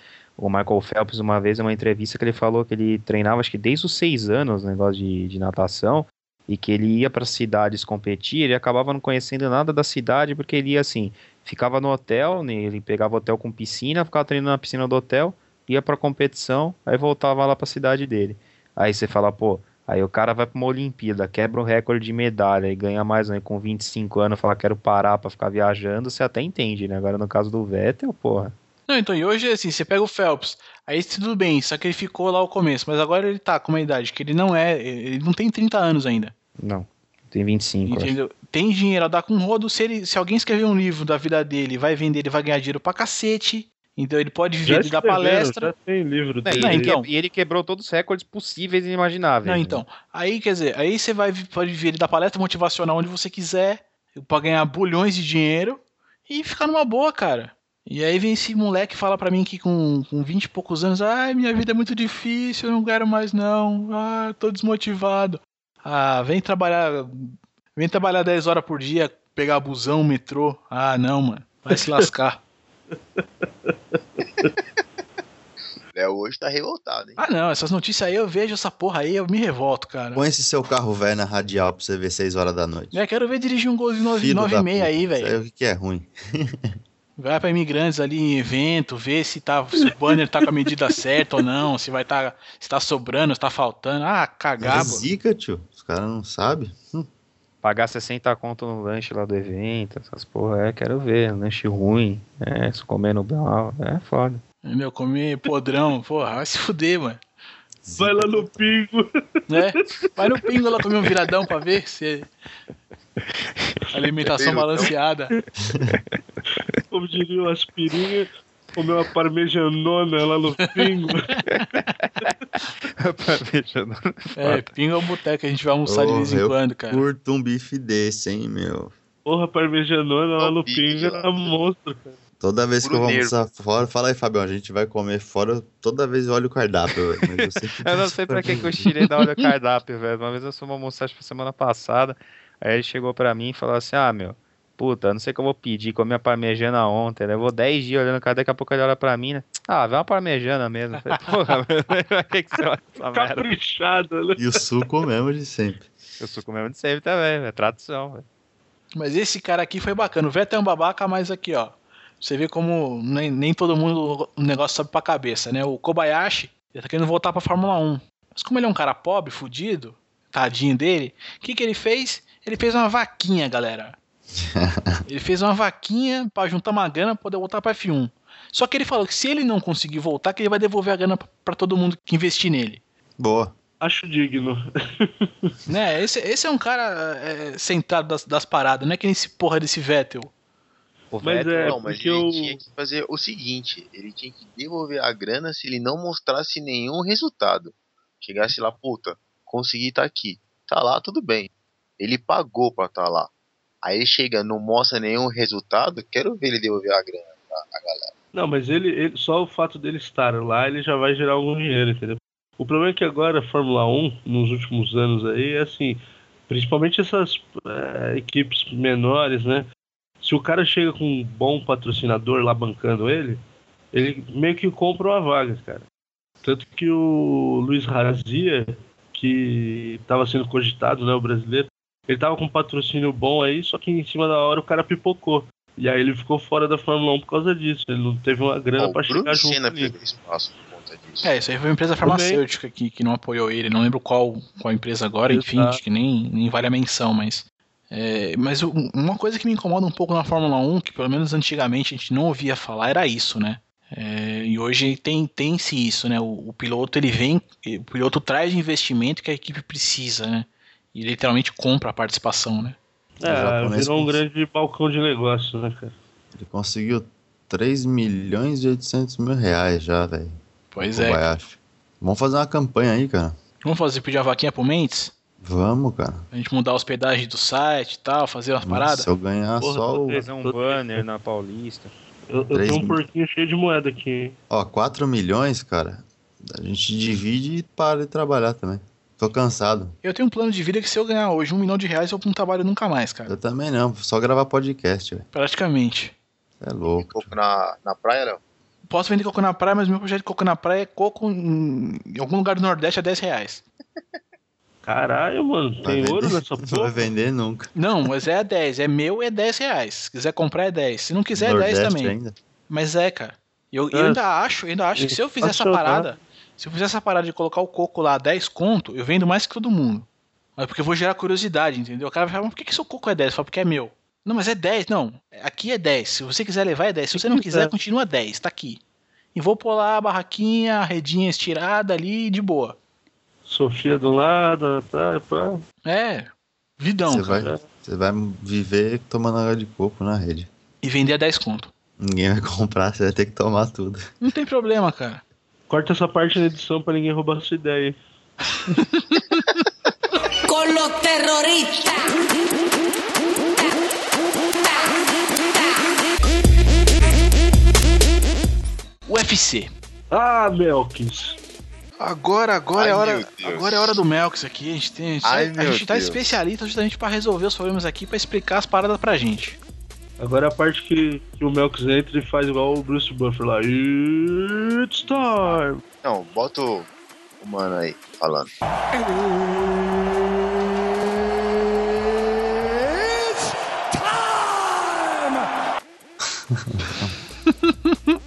O Michael Phelps, uma vez, em uma entrevista que ele falou que ele treinava, acho que desde os seis anos, negócio de, de natação, e que ele ia para cidades competir, ele acabava não conhecendo nada da cidade, porque ele ia assim, ficava no hotel, né, ele pegava hotel com piscina, ficava treinando na piscina do hotel, ia para competição, aí voltava lá para a cidade dele. Aí você fala, pô, aí o cara vai para uma Olimpíada, quebra o recorde de medalha e ganha mais né, com 25 anos, fala quero parar para ficar viajando, você até entende, né? Agora no caso do Vettel, porra. Não, então, e hoje, assim, você pega o Phelps, Aí tudo bem, só que ele ficou lá o começo, mas agora ele tá com uma idade que ele não é, ele não tem 30 anos ainda. Não, tem 25. Entendeu? Tem dinheiro a dar com rodo, se, ele, se alguém escrever um livro da vida dele, vai vender, ele vai ganhar dinheiro pra cacete. Então ele pode vir dar palestra. Já tem livro dele. Não, então, e ele quebrou todos os recordes possíveis e imagináveis. Não, né? então. Aí, quer dizer, aí você vai pode vir ele dar palestra motivacional onde você quiser, pra ganhar bulhões de dinheiro e ficar numa boa, cara. E aí vem esse moleque fala para mim que com, com 20 e poucos anos, ai, minha vida é muito difícil, eu não quero mais não, ah, tô desmotivado. Ah, vem trabalhar, vem trabalhar 10 horas por dia, pegar busão, metrô. Ah, não, mano, vai se lascar. Léo hoje tá revoltado, hein? Ah, não, essas notícias aí eu vejo essa porra aí, eu me revolto, cara. Põe esse seu carro velho na radial pra você ver 6 horas da noite. É, quero ver dirigir um golzinho 9,5 aí, velho. O que é ruim. Vai para imigrantes ali em evento, ver se, tá, se o banner tá com a medida certa ou não, se vai tá, se tá sobrando, se tá faltando. Ah, cagar, é zica, tio. Os caras não sabem. Hum. Pagar 60 conto no lanche lá do evento, essas porra, é, quero ver. Lanche ruim, é, se comer no mal, é foda. Meu, comer podrão, porra, vai se fuder, mano. Vai lá no pingo. É, vai no pingo lá comer um viradão pra ver se. Alimentação balanceada. Como diria o aspirinha, comeu uma parmejanona lá no pingo. parmejanona. É, pingo é um boteco, a gente vai almoçar oh, de vez em quando, cara. Curto um bife desse, hein, meu. Porra, parmejanona lá no pingo era monstro, cara. Toda vez que eu vou almoçar fora, fala aí, Fabião, a gente vai comer fora, toda vez eu olho o cardápio, velho. Eu, eu não sei pra que, que eu tirei da olho o cardápio, velho. Uma vez eu fui almoçar, acho que semana passada, aí ele chegou pra mim e falou assim, ah, meu, puta, não sei o que eu vou pedir, comi a parmejana ontem, levou 10 dias olhando, cara, daqui a pouco ele olha pra mim, né? Ah, vê uma parmejana mesmo. falei, porra, que que você vai Caprichado, né? E o suco mesmo de sempre. O suco mesmo de sempre também, é tradição, velho. Mas esse cara aqui foi bacana. O Vettel é um babaca, mas aqui, ó. Você vê como nem, nem todo mundo o negócio sobe pra cabeça, né? O Kobayashi, ele tá querendo voltar pra Fórmula 1. Mas como ele é um cara pobre, fudido, tadinho dele, o que, que ele fez? Ele fez uma vaquinha, galera. ele fez uma vaquinha para juntar uma grana pra poder voltar pra F1. Só que ele falou que se ele não conseguir voltar, que ele vai devolver a grana para todo mundo que investir nele. Boa. Acho digno. né, esse, esse é um cara é, centrado das, das paradas, não é que nem esse porra desse Vettel. O mas Vettel, é, não, mas ele eu... tinha que fazer o seguinte: ele tinha que devolver a grana se ele não mostrasse nenhum resultado. Chegasse lá, puta, consegui estar tá aqui. Tá lá, tudo bem. Ele pagou pra estar tá lá. Aí ele chega, não mostra nenhum resultado, quero ver ele devolver a grana pra a galera. Não, mas ele, ele, só o fato dele estar lá, ele já vai gerar algum dinheiro, entendeu? O problema é que agora a Fórmula 1, nos últimos anos aí, é assim, principalmente essas é, equipes menores, né? se o cara chega com um bom patrocinador lá bancando ele, ele meio que compra uma vaga, cara. Tanto que o Luiz Razia, que estava sendo cogitado, né, o brasileiro, ele tava com um patrocínio bom aí, só que em cima da hora o cara pipocou. E aí ele ficou fora da Fórmula 1 por causa disso. Ele não teve uma grana para chegar junto. Senna espaço por conta disso. É, isso aí foi uma empresa farmacêutica que, que não apoiou ele. Não lembro qual, qual empresa agora, Exato. enfim, acho que nem, nem vale a menção, mas é, mas uma coisa que me incomoda um pouco na Fórmula 1, que pelo menos antigamente a gente não ouvia falar, era isso, né? É, e hoje tem tem-se isso, né? O, o, piloto ele vem, o piloto traz o investimento que a equipe precisa, né? E literalmente compra a participação, né? É, virou um grande balcão de negócio, né, cara? Ele conseguiu 3 milhões e 800 mil reais já, velho. Pois é. Vamos fazer uma campanha aí, cara. Vamos fazer pedir uma vaquinha pro Mendes? Vamos, cara. A gente mudar a hospedagem do site e tal, fazer umas paradas. Se eu ganhar Porra, só o. Fazer um banner na Paulista. Eu, eu tenho um porquinho cheio de moeda aqui, hein? Ó, 4 milhões, cara. A gente divide e para de trabalhar também. Tô cansado. Eu tenho um plano de vida que se eu ganhar hoje um milhão de reais, eu não trabalho nunca mais, cara. Eu também não, só gravar podcast, velho. Praticamente. É louco. Coco na, na praia, não? Posso vender coco na praia, mas meu projeto de coco na praia é coco em, em algum lugar do Nordeste a 10 reais. Caralho, mano, tem ouro nessa porra? Não vai vender nunca. Não, mas é 10. É meu, é 10 reais. Se quiser comprar, é 10. Se não quiser, Nordeste é 10 também. Ainda? Mas é, cara. Eu, eu ainda acho, ainda acho que se eu fizer essa parada, se eu fizer essa parada de colocar o coco lá 10 conto, eu vendo mais que todo mundo. Mas porque eu vou gerar curiosidade, entendeu? O cara vai falar, mas por que, que seu coco é 10? Eu falo, porque é meu. Não, mas é 10, não. Aqui é 10. Se você quiser levar, é 10. Se você não quiser, continua 10, tá aqui. e vou pular a barraquinha, a redinha estirada ali, de boa. Sofia do lado, tá, pá. É, vidão, Você vai, você vai viver tomando água de coco na rede. E vender a 10 conto. Ninguém vai comprar, você vai ter que tomar tudo. Não tem problema, cara. Corta essa parte na edição pra ninguém roubar a sua ideia. Con los terroristas. UFC. Ah, Melkins. Agora, agora Ai, é hora, agora é hora do Melks aqui. A gente tem, a gente, Ai, a gente tá Deus. especialista justamente pra resolver os problemas aqui, pra explicar as paradas pra gente. Agora é a parte que, que o Melkins entra e faz igual o Bruce Buffer lá. It's time! Não, bota o, o mano aí falando.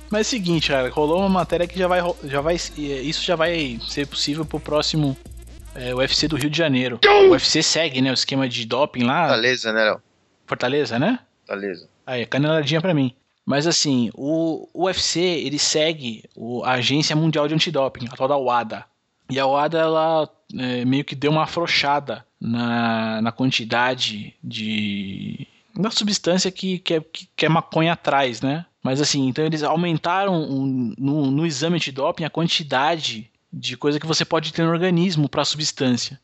Mas é o seguinte, cara, rolou uma matéria que já vai, já vai, isso já vai ser possível pro próximo é, UFC do Rio de Janeiro. O UFC segue, né, o esquema de doping lá, Fortaleza, né, Léo? Fortaleza, né? Fortaleza. Aí, caneladinha pra mim. Mas assim, o, UFC, ele segue o- a Agência Mundial de Antidoping, a tal da WADA. E a WADA, ela é, meio que deu uma afrouxada na, na quantidade de... da substância que, que, é, que, que a maconha traz, né? Mas assim, então eles aumentaram um- no, no exame antidoping a quantidade de coisa que você pode ter no organismo para a substância.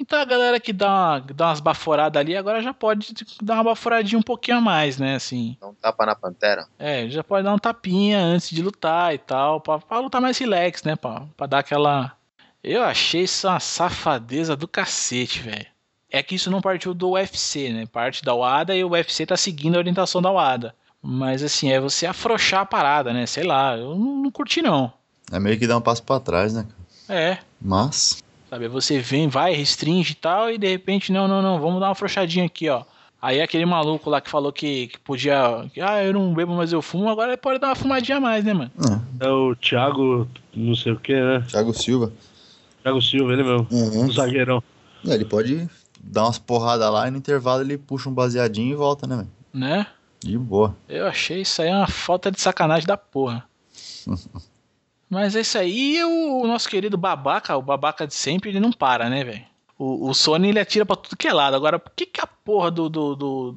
Então a galera que dá, uma- dá umas baforadas ali agora já pode dar uma baforadinha um pouquinho a mais, né? Assim, Não tapa na pantera? é, já pode dar um tapinha antes de lutar e tal, pra, pra lutar mais relax, né? Pra, pra dar aquela. Eu achei isso uma safadeza do cacete, velho. É que isso não partiu do UFC, né? Parte da WADA e o UFC tá seguindo a orientação da WADA. Mas assim, é você afrouxar a parada, né? Sei lá, eu não, não curti não. É meio que dar um passo pra trás, né? cara? É, Mas, Sabe, você vem, vai, restringe e tal, e de repente, não, não, não, vamos dar uma afrouxadinha aqui, ó. Aí aquele maluco lá que falou que, que podia. que, ah, eu não bebo, mas eu fumo, agora ele pode dar uma fumadinha a mais, né, mano? é, É o Thiago, não sei o que, né? Thiago Silva. Thiago Silva, ele mesmo. Uhum. O zagueirão. É, ele pode dar umas porradas lá e no intervalo ele puxa um baseadinho e volta, né, velho? Né? De boa. Eu achei isso aí uma falta de sacanagem da porra. Mas é isso aí. E o, o nosso querido babaca, o babaca de sempre, ele não para, né, velho? O, o Sony ele atira pra tudo que é lado. Agora, por que, que a porra do, do, do,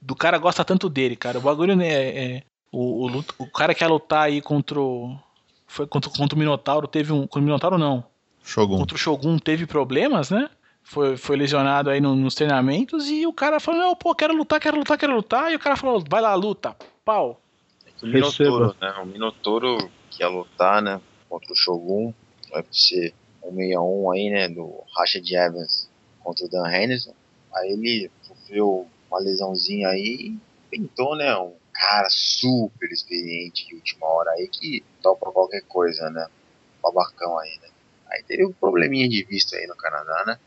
do cara gosta tanto dele, cara? O bagulho né, é. o, o, lut- o cara que ia lutar aí contra o. Foi contra, contra o Minotauro, teve um. Contra o Minotauro não. Shogun. Contra o Shogun teve problemas, né? Foi, foi lesionado aí no- nos treinamentos e o cara falou, não, pô, quero lutar, quero lutar, quero lutar. E o cara falou, vai lá, luta, pau. O Minotouro, né? O Minotouro que ia lutar, né? Contra o Shogun, no UFC 161 aí, né? Do Rashad Evans contra o Dan Henderson. Aí ele sofreu uma lesãozinha aí e pintou, né? Um cara super experiente de última hora aí que topa qualquer coisa, né? Babacão aí, né? Aí teve um probleminha de vista aí no Canadá, né?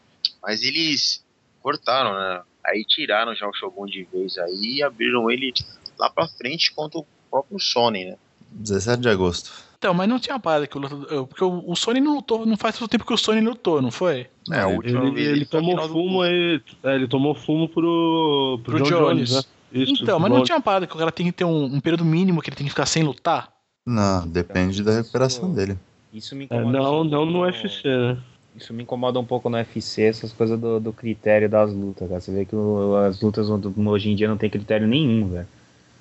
Mas eles cortaram, né? Aí tiraram já o Shogun de vez aí e abriram ele lá pra frente contra o próprio Sony, né? 17 de agosto. Então, mas não tinha uma parada que o lutador. Porque o, o Sony não lutou, não faz tanto tempo que o Sony lutou, não foi? É, a Ele- Ele, ele tomou do fumo aí. É, ele tomou fumo pro, pro, Pro John Jones. Jones, né? Isso, então, mas não tinha uma parada que o cara tem que ter um, um período mínimo que ele tem que ficar sem lutar? Não, depende da recuperação dele. Isso me É, incomoda. não, um não no UFC, né? Isso me incomoda um pouco no UFC, essas coisas do, do critério das lutas, cara. Você vê que o- as lutas hoje em dia não tem critério nenhum, velho.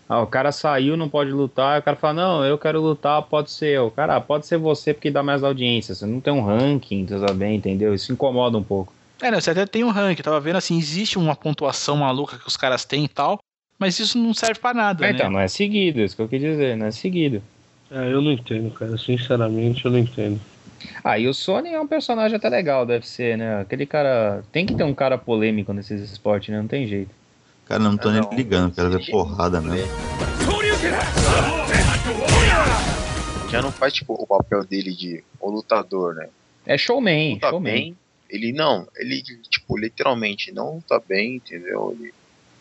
Ah, o cara saiu, não pode lutar, e o cara fala, não, eu quero lutar, pode ser eu. Cara, pode ser você porque dá mais audiência. Você não tem um ranking, tudo bem, entendeu? Isso incomoda um pouco. É, né? Você até tem um ranking, eu tava vendo assim, existe uma pontuação maluca que os caras têm e tal, mas isso não serve pra nada, É, né? então, não é seguido, isso que eu quis dizer, não é seguido. É, eu não entendo, cara. Sinceramente, eu não entendo. Ah, e o Sony é um personagem até legal do UFC, né? Aquele cara. Tem que ter um cara polêmico nesses esportes, né? Não tem jeito. Cara, não tô nem não. ligando, quero ver porrada mesmo. Já não faz, tipo, o papel dele de o lutador, né? É showman, Luta showman. bem. Ele não, ele, tipo, literalmente não luta bem, entendeu? Ele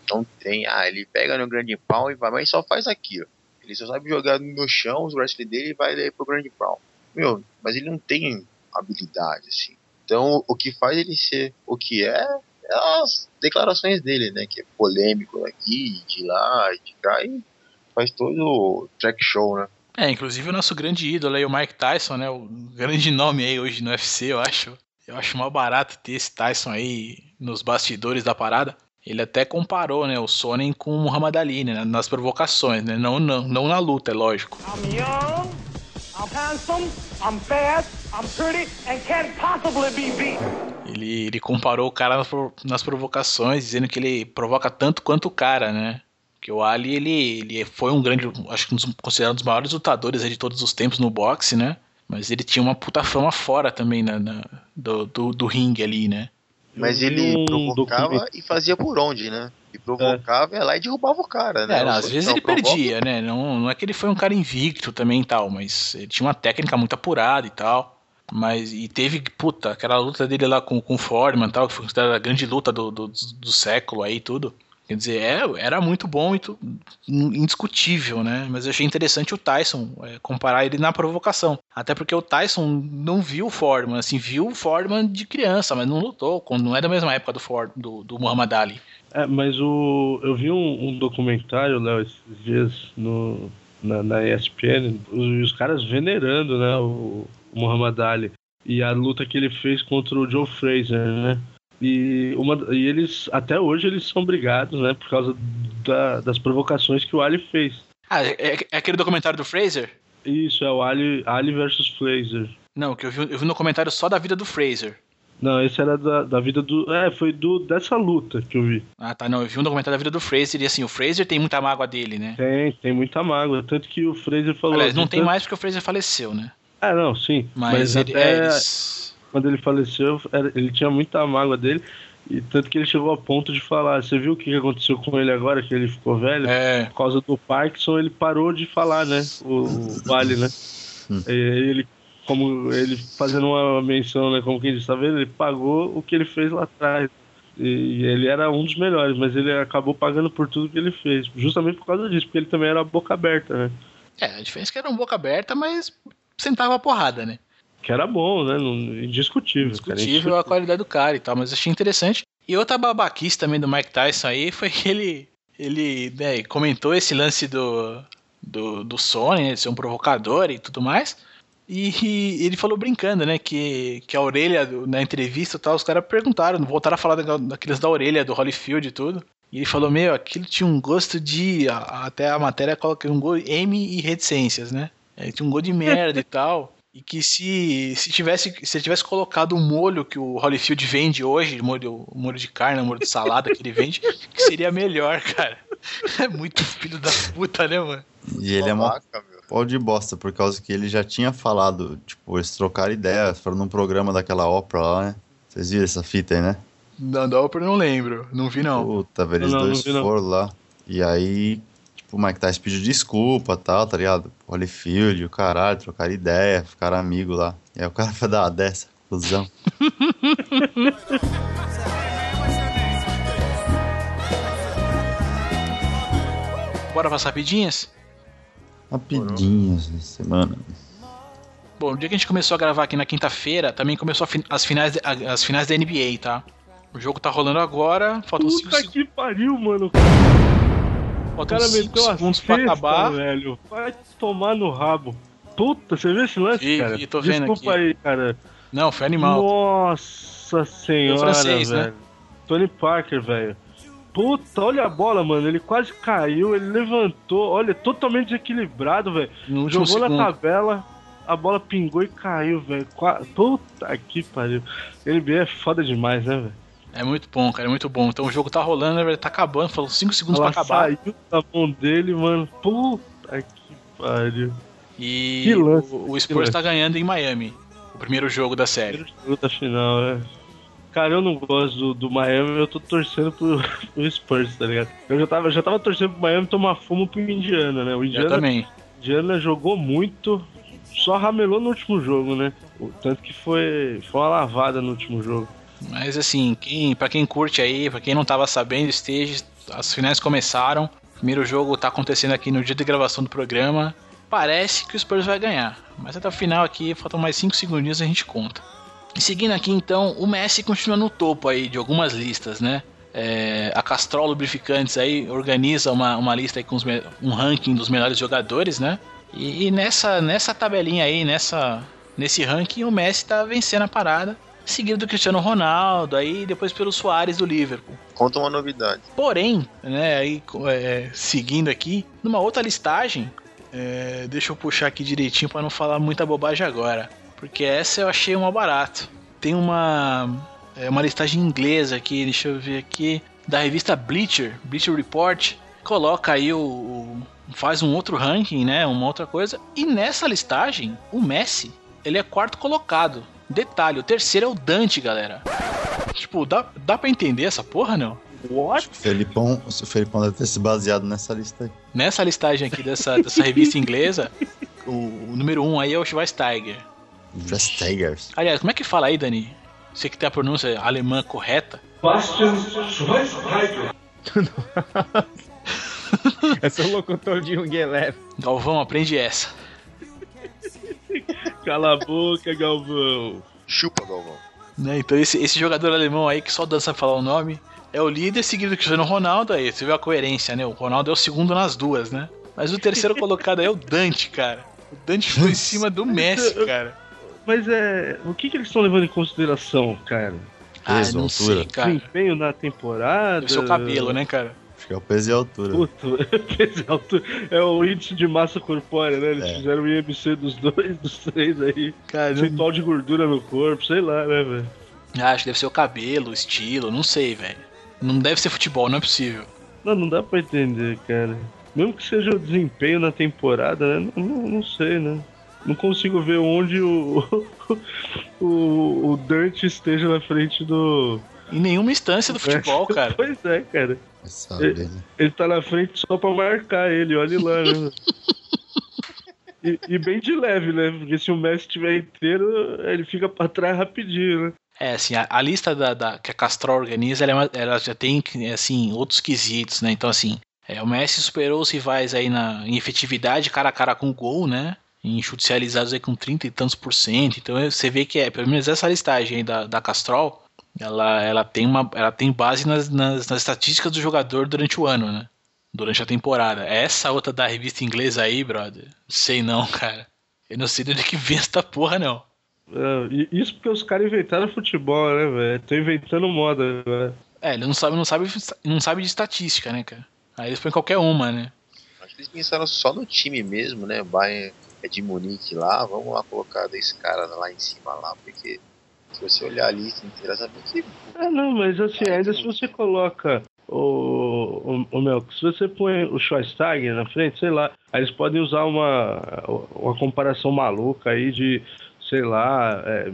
não tem. Ah, ele pega no grande pau e vai, mas só faz aquilo. Ele só sabe jogar no chão, os wrestlers dele e vai daí pro grande pau. Meu, mas ele não tem habilidade, assim. Então, o que faz ele ser o que é as declarações dele, né? Que é polêmico aqui, de lá, de cá, e faz todo o track show, né? É, inclusive o nosso grande ídolo aí, o Mike Tyson, né? O grande nome aí hoje no UFC, eu acho. Eu acho mal barato ter esse Tyson aí nos bastidores da parada. Ele até comparou, né, o Sonnen com o Muhammad Ali, né, nas provocações, né? Não, não, não na luta, é lógico. I'm young, I'm handsome, I'm fast, I'm pretty and can't possibly be beat. Ele, ele comparou o cara nas provocações, dizendo que ele provoca tanto quanto o cara, né? Porque o Ali, ele, ele foi um grande, acho que um dos, considerado um dos maiores lutadores de todos os tempos no boxe, né? Mas ele tinha uma puta fama fora também na, na do, do, do, ringue ali, né? Mas ele provocava e fazia por onde, né? E provocava, é. lá e derrubava o cara, né? É, não, às vezes ele provoca... perdia, né? Não, não é que ele foi um cara invicto também e tal, mas ele tinha uma técnica muito apurada e tal. Mas, e teve, puta, aquela luta dele lá com, com o Foreman e tal, que foi considerada a grande luta do, do, do século aí tudo. Quer dizer, é, era muito bom e indiscutível, né? Mas eu achei interessante o Tyson é, comparar ele na provocação. Até porque o Tyson não viu o Foreman, assim, viu o Foreman de criança, mas não lutou, não é da mesma época do, do, do Muhammad Ali. É, mas o, eu vi um, um documentário, Léo, esses dias no, na, na ESPN, os, os, caras venerando, né, o, o Muhammad Ali. E a luta que ele fez contra o Joe Fraser, né? E, uma, e eles, até hoje, eles são brigados, né? Por causa da, das provocações que o Ali fez. Ah, é, é, aquele documentário do Fraser? Isso, é o Ali, Ali versus Fraser. Não, que eu vi, eu vi no comentário só da vida do Fraser. Não, esse era da, da vida do. É, foi do, dessa luta que eu vi. Ah, tá. Não, eu vi um documentário da vida do Fraser e assim, o Fraser tem muita mágoa dele, né? Tem, tem muita mágoa. Tanto que o Fraser falou. Aliás, não tem tanto... mais porque o Fraser faleceu, né? Ah, não, sim. Mas, mas ele, até... é, eles quando ele faleceu, ele tinha muita mágoa dele. E tanto que ele chegou a ponto de falar, você viu o que aconteceu com ele agora, que ele ficou velho? É. Por causa do Parkinson, ele parou de falar, né? O, o Vale, né? Hum. ele, como ele fazendo uma menção, né? Como quem disse, tá vendo? Ele pagou o que ele fez lá atrás. E ele era um dos melhores, mas ele acabou pagando por tudo que ele fez. Justamente por causa disso, porque ele também era boca aberta, né? É, a diferença é que era um boca aberta, mas sentava a porrada, né? Que era bom, né? Indiscutível. Indiscutível cara, a qualidade do cara e tal, mas achei interessante. E outra babaquice também do Mike Tyson aí foi que ele, ele né, comentou esse lance do, do, do Sony, né, de ser um provocador e tudo mais. E, e, ele falou brincando, né, que, que a orelha na entrevista tal, os caras perguntaram, voltaram a falar da, daqueles da orelha do Holyfield e tudo. E ele falou, meu, aquilo tinha um gosto de. Até a matéria coloca um gosto M e reticências, né? É, tinha um gosto de merda e tal. E que se, se tivesse se ele tivesse colocado o molho que o Holyfield vende hoje, molho, molho de carne, molho de salada que ele vende, que seria melhor, cara. É muito filho da puta, né, mano? E ele é uma pau de bosta, por causa que ele já tinha falado, tipo, eles trocaram ideias, foram num programa daquela ópera lá, né? Vocês viram essa fita aí, né? Não, da ópera não lembro, não vi não. Puta, velho, eles não, dois não foram lá. E aí tipo, o Mike Tyson pediu desculpa e tal, tá ligado? Holyfield, o caralho, trocaram ideia, ficaram amigos lá. E aí o cara foi dar uma dessa, cuzão. Bora para as rapidinhas? Rapidinhas da semana. Bom, no dia que a gente começou a gravar aqui na quinta-feira, também começou as finais, as finais da NBA, tá? O jogo tá rolando agora, faltam 5 segundos. Puta que pariu, mano. O cara meteu a segundos pra acabar. velho. Vai tomar no rabo. Puta, você viu esse lance, vi, cara? Vi, tô vendo Desculpa aqui. aí, cara. Não, foi animal. Nossa senhora, francês, né? velho. Né? Tony Parker, velho. Puta, olha a bola, mano. Ele quase caiu, ele levantou. Olha, totalmente desequilibrado, velho. Jogou segundo. na tabela, a bola pingou e caiu, velho. Puta que pariu. NBA é foda demais, né, velho? É muito bom, cara, é muito bom. Então o jogo tá rolando, ele tá acabando, falou 5 segundos Ela pra acabar. saiu da mão dele, mano. Puta que pariu. E que lance, o, o Spurs tá ganhando em Miami. O primeiro jogo da série. Primeiro jogo da final, é. Cara, eu não gosto do, do Miami, eu tô torcendo pro, pro Spurs, tá ligado? Eu já tava, já tava torcendo pro Miami tomar fumo pro Indiana, né? O Indiana, eu também. Indiana jogou muito, só ramelou no último jogo, né? Tanto que foi, foi uma lavada no último jogo. Mas assim, quem, para quem curte aí, para quem não tava sabendo, esteja, as finais começaram. O primeiro jogo tá acontecendo aqui no dia de gravação do programa. Parece que o Spurs vai ganhar, mas até o final aqui, faltam mais 5 segundinhos a gente conta. E seguindo aqui então, o Messi continua no topo aí de algumas listas, né? É, a Castrol Lubrificantes aí organiza uma, uma lista aí com os, um ranking dos melhores jogadores, né? E, e, nessa, nessa tabelinha aí, nessa, nesse ranking, o Messi tá vencendo a parada. Seguido do Cristiano Ronaldo, aí depois pelo Soares do Liverpool. Conta uma novidade. Porém, né, aí é, seguindo aqui, numa outra listagem, é, deixa eu puxar aqui direitinho para não falar muita bobagem agora. Porque essa eu achei uma barato. Tem uma, é, uma listagem inglesa aqui, deixa eu ver aqui, da revista Bleacher, Bleacher Report. Coloca aí o, o faz um outro ranking, né? Uma outra coisa. E nessa listagem, o Messi, ele é quarto colocado. Detalhe, o terceiro é o Dante, galera. Tipo, dá, dá pra entender essa porra, não? What? O Felipão, o Felipão deve ter se baseado nessa lista aí. Nessa listagem aqui dessa, dessa revista inglesa, o, o, número um aí é o Schweinsteiger. Schweinsteiger. Aliás, como é que fala aí, Dani? Você que tem a pronúncia alemã correta. Bastian Schweinsteiger. Esse é o locutor de um Elef. Galvão, aprende essa. Cala a boca, Galvão. Chupa, Galvão. Né, então esse, esse jogador alemão aí que só dança falar o nome é o líder seguido do Cristiano Ronaldo aí. Você viu a coerência, né? O Ronaldo é o segundo nas duas, né? Mas o terceiro colocado aí é o Dante, cara. O Dante foi em cima do Messi, cara. Mas é. O que, que eles estão levando em consideração, cara? Ah, não sei, cara. Desempenho na temporada. O seu cabelo, né, cara? Acho que é o peso e altura. Puta, peso e altura. É o índice de massa corpórea, né? Eles é. fizeram o IMC dos dois, dos três aí. Cara, Percentual de gordura no corpo, sei lá, né, velho? Ah, acho que deve ser o cabelo, o estilo, não sei, velho. Não deve ser futebol, não é possível. Não, não dá pra entender, cara. Mesmo que seja o desempenho na temporada, né? Não, não, não sei, né? Não consigo ver onde o, o, o Dante esteja na frente do. Em nenhuma instância do futebol, cara. Pois é, cara. Sabe, ele, né? ele tá na frente só pra marcar ele, olha lá, né? e, e, bem de leve, né? Porque se o Messi estiver inteiro, ele fica pra trás rapidinho, né? É, assim, a, a lista da, da, que a Castrol organiza, ela, é ela, já tem, assim, outros quesitos, né? Então, assim, é, o Messi superou os rivais aí na, em efetividade, cara a cara com gol, né? Em chutes realizados aí com 30 e tantos por cento. Então, você vê que é, pelo menos essa listagem aí da, da Castrol, ela, ela, tem, uma, ela tem base nas, nas, nas estatísticas do jogador durante o ano, né? Durante a temporada. Essa outra da revista inglesa aí, brother, sei não, cara. Eu não sei de onde que vem essa porra, não. É, isso porque os caras inventaram futebol, né, velho? Tô inventando moda, velho. É, ele não sabe, não sabe, não sabe de estatística, né, cara? Aí eles põem qualquer uma, né? Acho que eles pensaram só no time mesmo, né? O Bayern é de Munique lá, vamos lá colocar desse cara lá em cima lá, porque se você olhar a lista inteira, sabe que. É, não, mas assim, ainda se você coloca o, o, o meu, se você põe o Schweinsteiger na frente, sei lá, aí eles podem usar uma, uma comparação maluca aí de sei lá, é,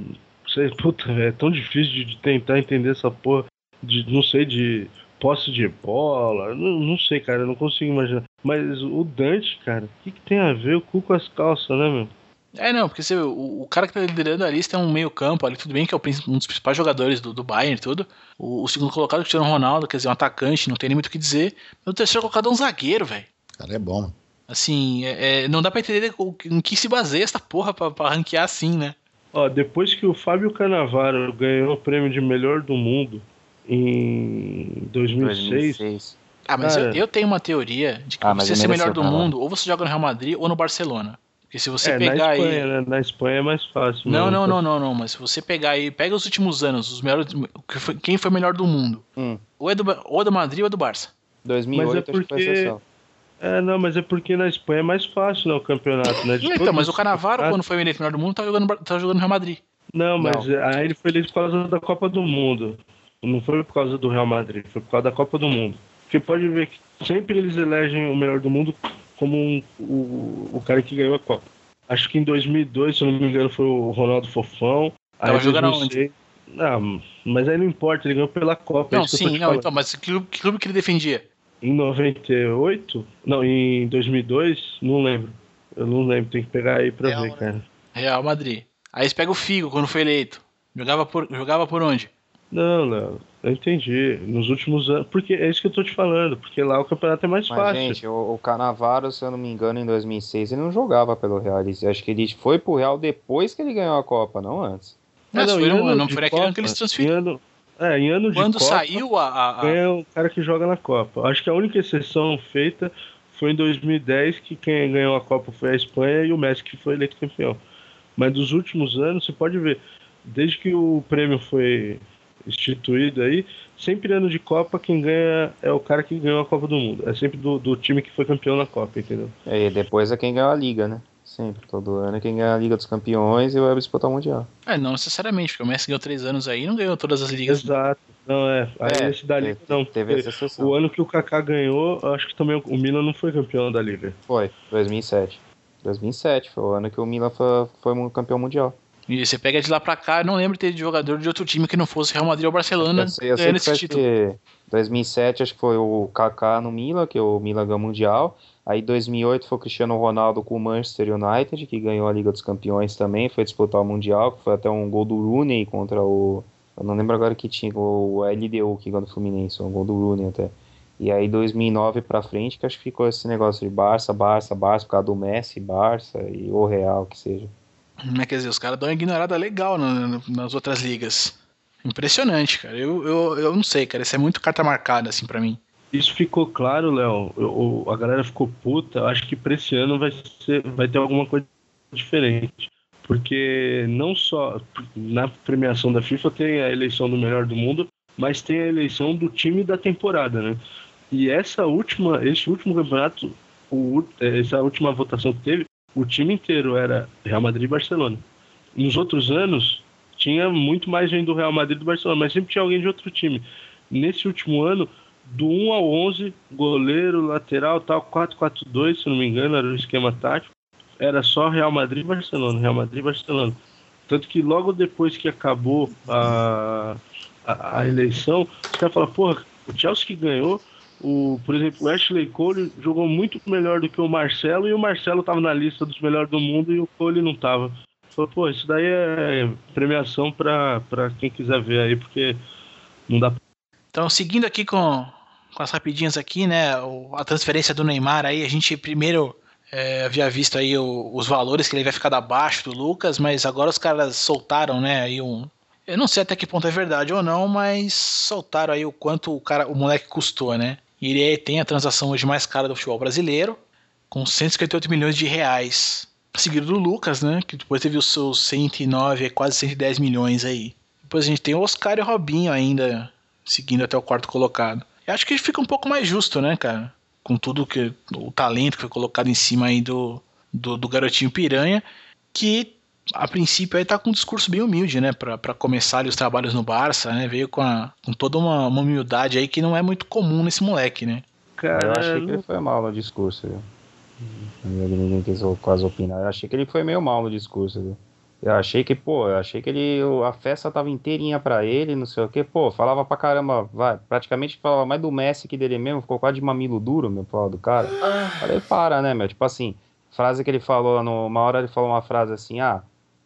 sei, puta, é tão difícil de, de, tentar entender essa porra de, não sei, de posse de bola, não, não sei, cara, eu não consigo imaginar. Mas o Dante, cara, o que, que tem a ver o cu com as calças, né, meu? É, não, porque você, o, o cara que tá liderando a lista é um meio campo ali, tudo bem que é um dos principais jogadores do, do Bayern e tudo. O, o, segundo colocado, o Cristiano Ronaldo, quer dizer, um atacante, não tem nem muito o que dizer. Mas o terceiro colocado é um zagueiro, velho. Cara, é bom. Assim, é, é, não dá pra entender em que se baseia essa porra pra, pra ranquear assim, né? Ó, depois que o Fábio Canavaro ganhou o prêmio de melhor do mundo em 2006. 2006. Ah, mas eu, eu, tenho uma teoria de que ah, você ser melhor do mundo, ou você joga no Real Madrid ou no Barcelona. Porque se você é, pegar na Espanha, aí. Né? Na Espanha é mais fácil. Não, não, não, não, não. Mas se você pegar aí, pega os últimos anos, os melhores. Quem foi melhor do mundo? Hum. Ou, é do, ou é do Madrid ou é do Barça. 2008 mas é porque... É, não, mas é porque na Espanha é mais fácil né, o campeonato, né? então, mas o Canavaro, quando foi eleito melhor do mundo, tá jogando, tá jogando no Real Madrid. Não, mas não. aí ele foi eleito por causa da Copa do Mundo. Não foi por causa do Real Madrid, foi por causa da Copa do Mundo. Porque pode ver que sempre eles elegem o melhor do mundo como um, o, o cara que ganhou a Copa. Acho que em 2002, se eu não me engano, foi o Ronaldo Fofão. Tava aí, jogando? Não, mas aí não importa, ele ganhou pela Copa. É não, é sim, não, então, mas que clube, que clube que ele defendia? Em 98? Não, em 2002? Não lembro. Eu não lembro, tem que pegar aí pra Real, ver, cara. Real Madrid. Aí você pega o Figo quando foi eleito. Jogava por, jogava por onde? Não, não. Eu entendi. Nos últimos anos. Porque é isso que eu tô te falando. Porque lá o campeonato é mais Mas, fácil. Gente, o, o Canavaro, se eu não me engano, em 2006, ele não jogava pelo Real. Ele, acho que ele foi pro Real depois que ele ganhou a Copa, não antes. Mas não, não, não foi aquele ano que eles transferiram. É, em ano Quando de Copa, saiu a, a... é o cara que joga na Copa. Acho que a única exceção feita foi em 2010 que quem ganhou a Copa foi a Espanha e o Messi que foi eleito campeão. Mas dos últimos anos, você pode ver, desde que o prêmio foi instituído aí, sempre ano de Copa, quem ganha é o cara que ganhou a Copa do Mundo. É sempre do, do time que foi campeão na Copa, entendeu? É, e depois é quem ganhou a Liga, né? Sempre, todo ano é quem ganha a Liga dos Campeões e vai disputar o Mundial. É, não necessariamente, porque o Messi ganhou três anos aí e não ganhou todas as ligas. Exato. Não, é. Aí é, esse da Liga não. Teve essa. O ano que o Kaká ganhou, acho que também o Milan não foi campeão da Liga. Foi, 2007. 2007 foi o ano que o Milan foi, foi campeão mundial. E você pega de lá pra cá, eu não lembro de ter jogador de outro time que não fosse Real Madrid ou Barcelona eu, eu ganhando esse título. Que 2007 acho que foi o Kaká no Milan, que o Milan ganhou o Mundial. Aí 2008 foi o Cristiano Ronaldo com o Manchester United, que ganhou a Liga dos Campeões também, foi disputar o Mundial, que foi até um gol do Rooney contra o... Eu não lembro agora que tinha o LDU que ganhou do Fluminense, um gol do Rooney até. E aí 2009 pra frente que acho que ficou esse negócio de Barça, Barça, Barça, por causa do Messi, Barça e o Real, que seja. Mas quer dizer, os caras dão uma ignorada legal nas outras ligas. Impressionante, cara. Eu, eu, eu não sei, cara. Isso é muito carta marcada, assim, para mim. Isso ficou claro, Léo. A galera ficou puta. Eu acho que pra esse ano vai, ser, vai ter alguma coisa diferente. Porque não só na premiação da FIFA tem a eleição do melhor do mundo, mas tem a eleição do time da temporada, né? E essa última, esse último campeonato, o, essa última votação que teve, o time inteiro era Real Madrid e Barcelona. Nos outros anos, tinha muito mais gente do Real Madrid e do Barcelona, mas sempre tinha alguém de outro time. Nesse último ano, do 1 ao 11, goleiro, lateral, tal, 4-4-2, se não me engano, era o esquema tático. Era só Real Madrid e Barcelona, Real Madrid e Barcelona. Tanto que logo depois que acabou a, a, a eleição, os caras falaram, porra, o Chelsea que ganhou, o, por exemplo, o Ashley Cole jogou muito melhor do que o Marcelo e o Marcelo estava na lista dos melhores do mundo e o Cole não estava. Falei, pô, isso daí é premiação para quem quiser ver aí, porque não dá Então, seguindo aqui com, com as rapidinhas aqui, né, a transferência do Neymar aí, a gente primeiro é, havia visto aí o, os valores que ele vai ficar abaixo do Lucas, mas agora os caras soltaram, né, aí um... Eu não sei até que ponto é verdade ou não, mas soltaram aí o quanto o cara, o moleque custou, né? E ele tem a transação hoje mais cara do futebol brasileiro, com 158 milhões de reais. Seguido do Lucas, né? Que depois teve os seus 109, quase 110 milhões aí. Depois a gente tem o Oscar e o Robinho ainda, seguindo até o quarto colocado. Eu acho que fica um pouco mais justo, né, cara? Com tudo que. o talento que foi colocado em cima aí do, do, do garotinho piranha, que a princípio aí tá com um discurso bem humilde, né, para começar ali os trabalhos no Barça, né, veio com, a, com toda uma, uma, humildade aí que não é muito comum nesse moleque, né. Cara, eu achei que ele foi mal no discurso, viu? Ninguém quis quase opinar. Eu achei que ele foi meio mal no discurso, viu? Eu achei que, pô, eu achei que ele, a festa tava inteirinha pra ele, não sei o que, pô, falava pra caramba, vai, praticamente falava mais do Messi que dele mesmo, ficou quase de mamilo duro, meu, pau do cara. Ah. Falei, para, né, meu, tipo assim, frase que ele falou, no, uma hora ele falou uma frase assim, ah,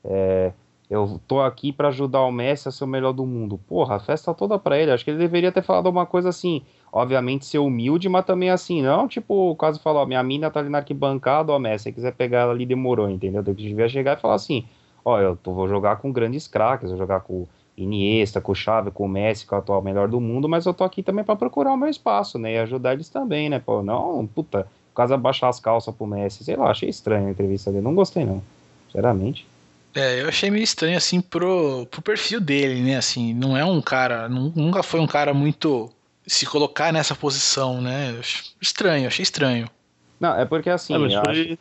é, eu tô aqui para ajudar o Messi a ser o melhor do mundo. Porra, a festa toda para ele. Acho que ele deveria ter falado alguma coisa assim. Obviamente ser humilde, mas também assim, não, tipo, o caso falou, minha mina tá ali na arquibancada, ó, Messi, se quiser pegar ela ali, demorou, entendeu? Eu devia chegar e falar assim, ó, eu tô, vou jogar com grandes craques, vou jogar com Iniesta, com o Xavi, com o Messi, com o atual melhor do mundo, mas eu tô aqui também para procurar o meu espaço, né, e ajudar eles também, né, pô, não, puta, o caso abaixar as calças pro Messi, sei lá, achei estranho a entrevista dele, não gostei não, sinceramente. É, eu achei meio estranho, assim, pro, pro perfil dele, né? Assim, não é um cara. Nunca foi um cara muito. Se colocar nessa posição, né? Estranho, achei estranho. Não, é porque assim. É, eu foi... acho,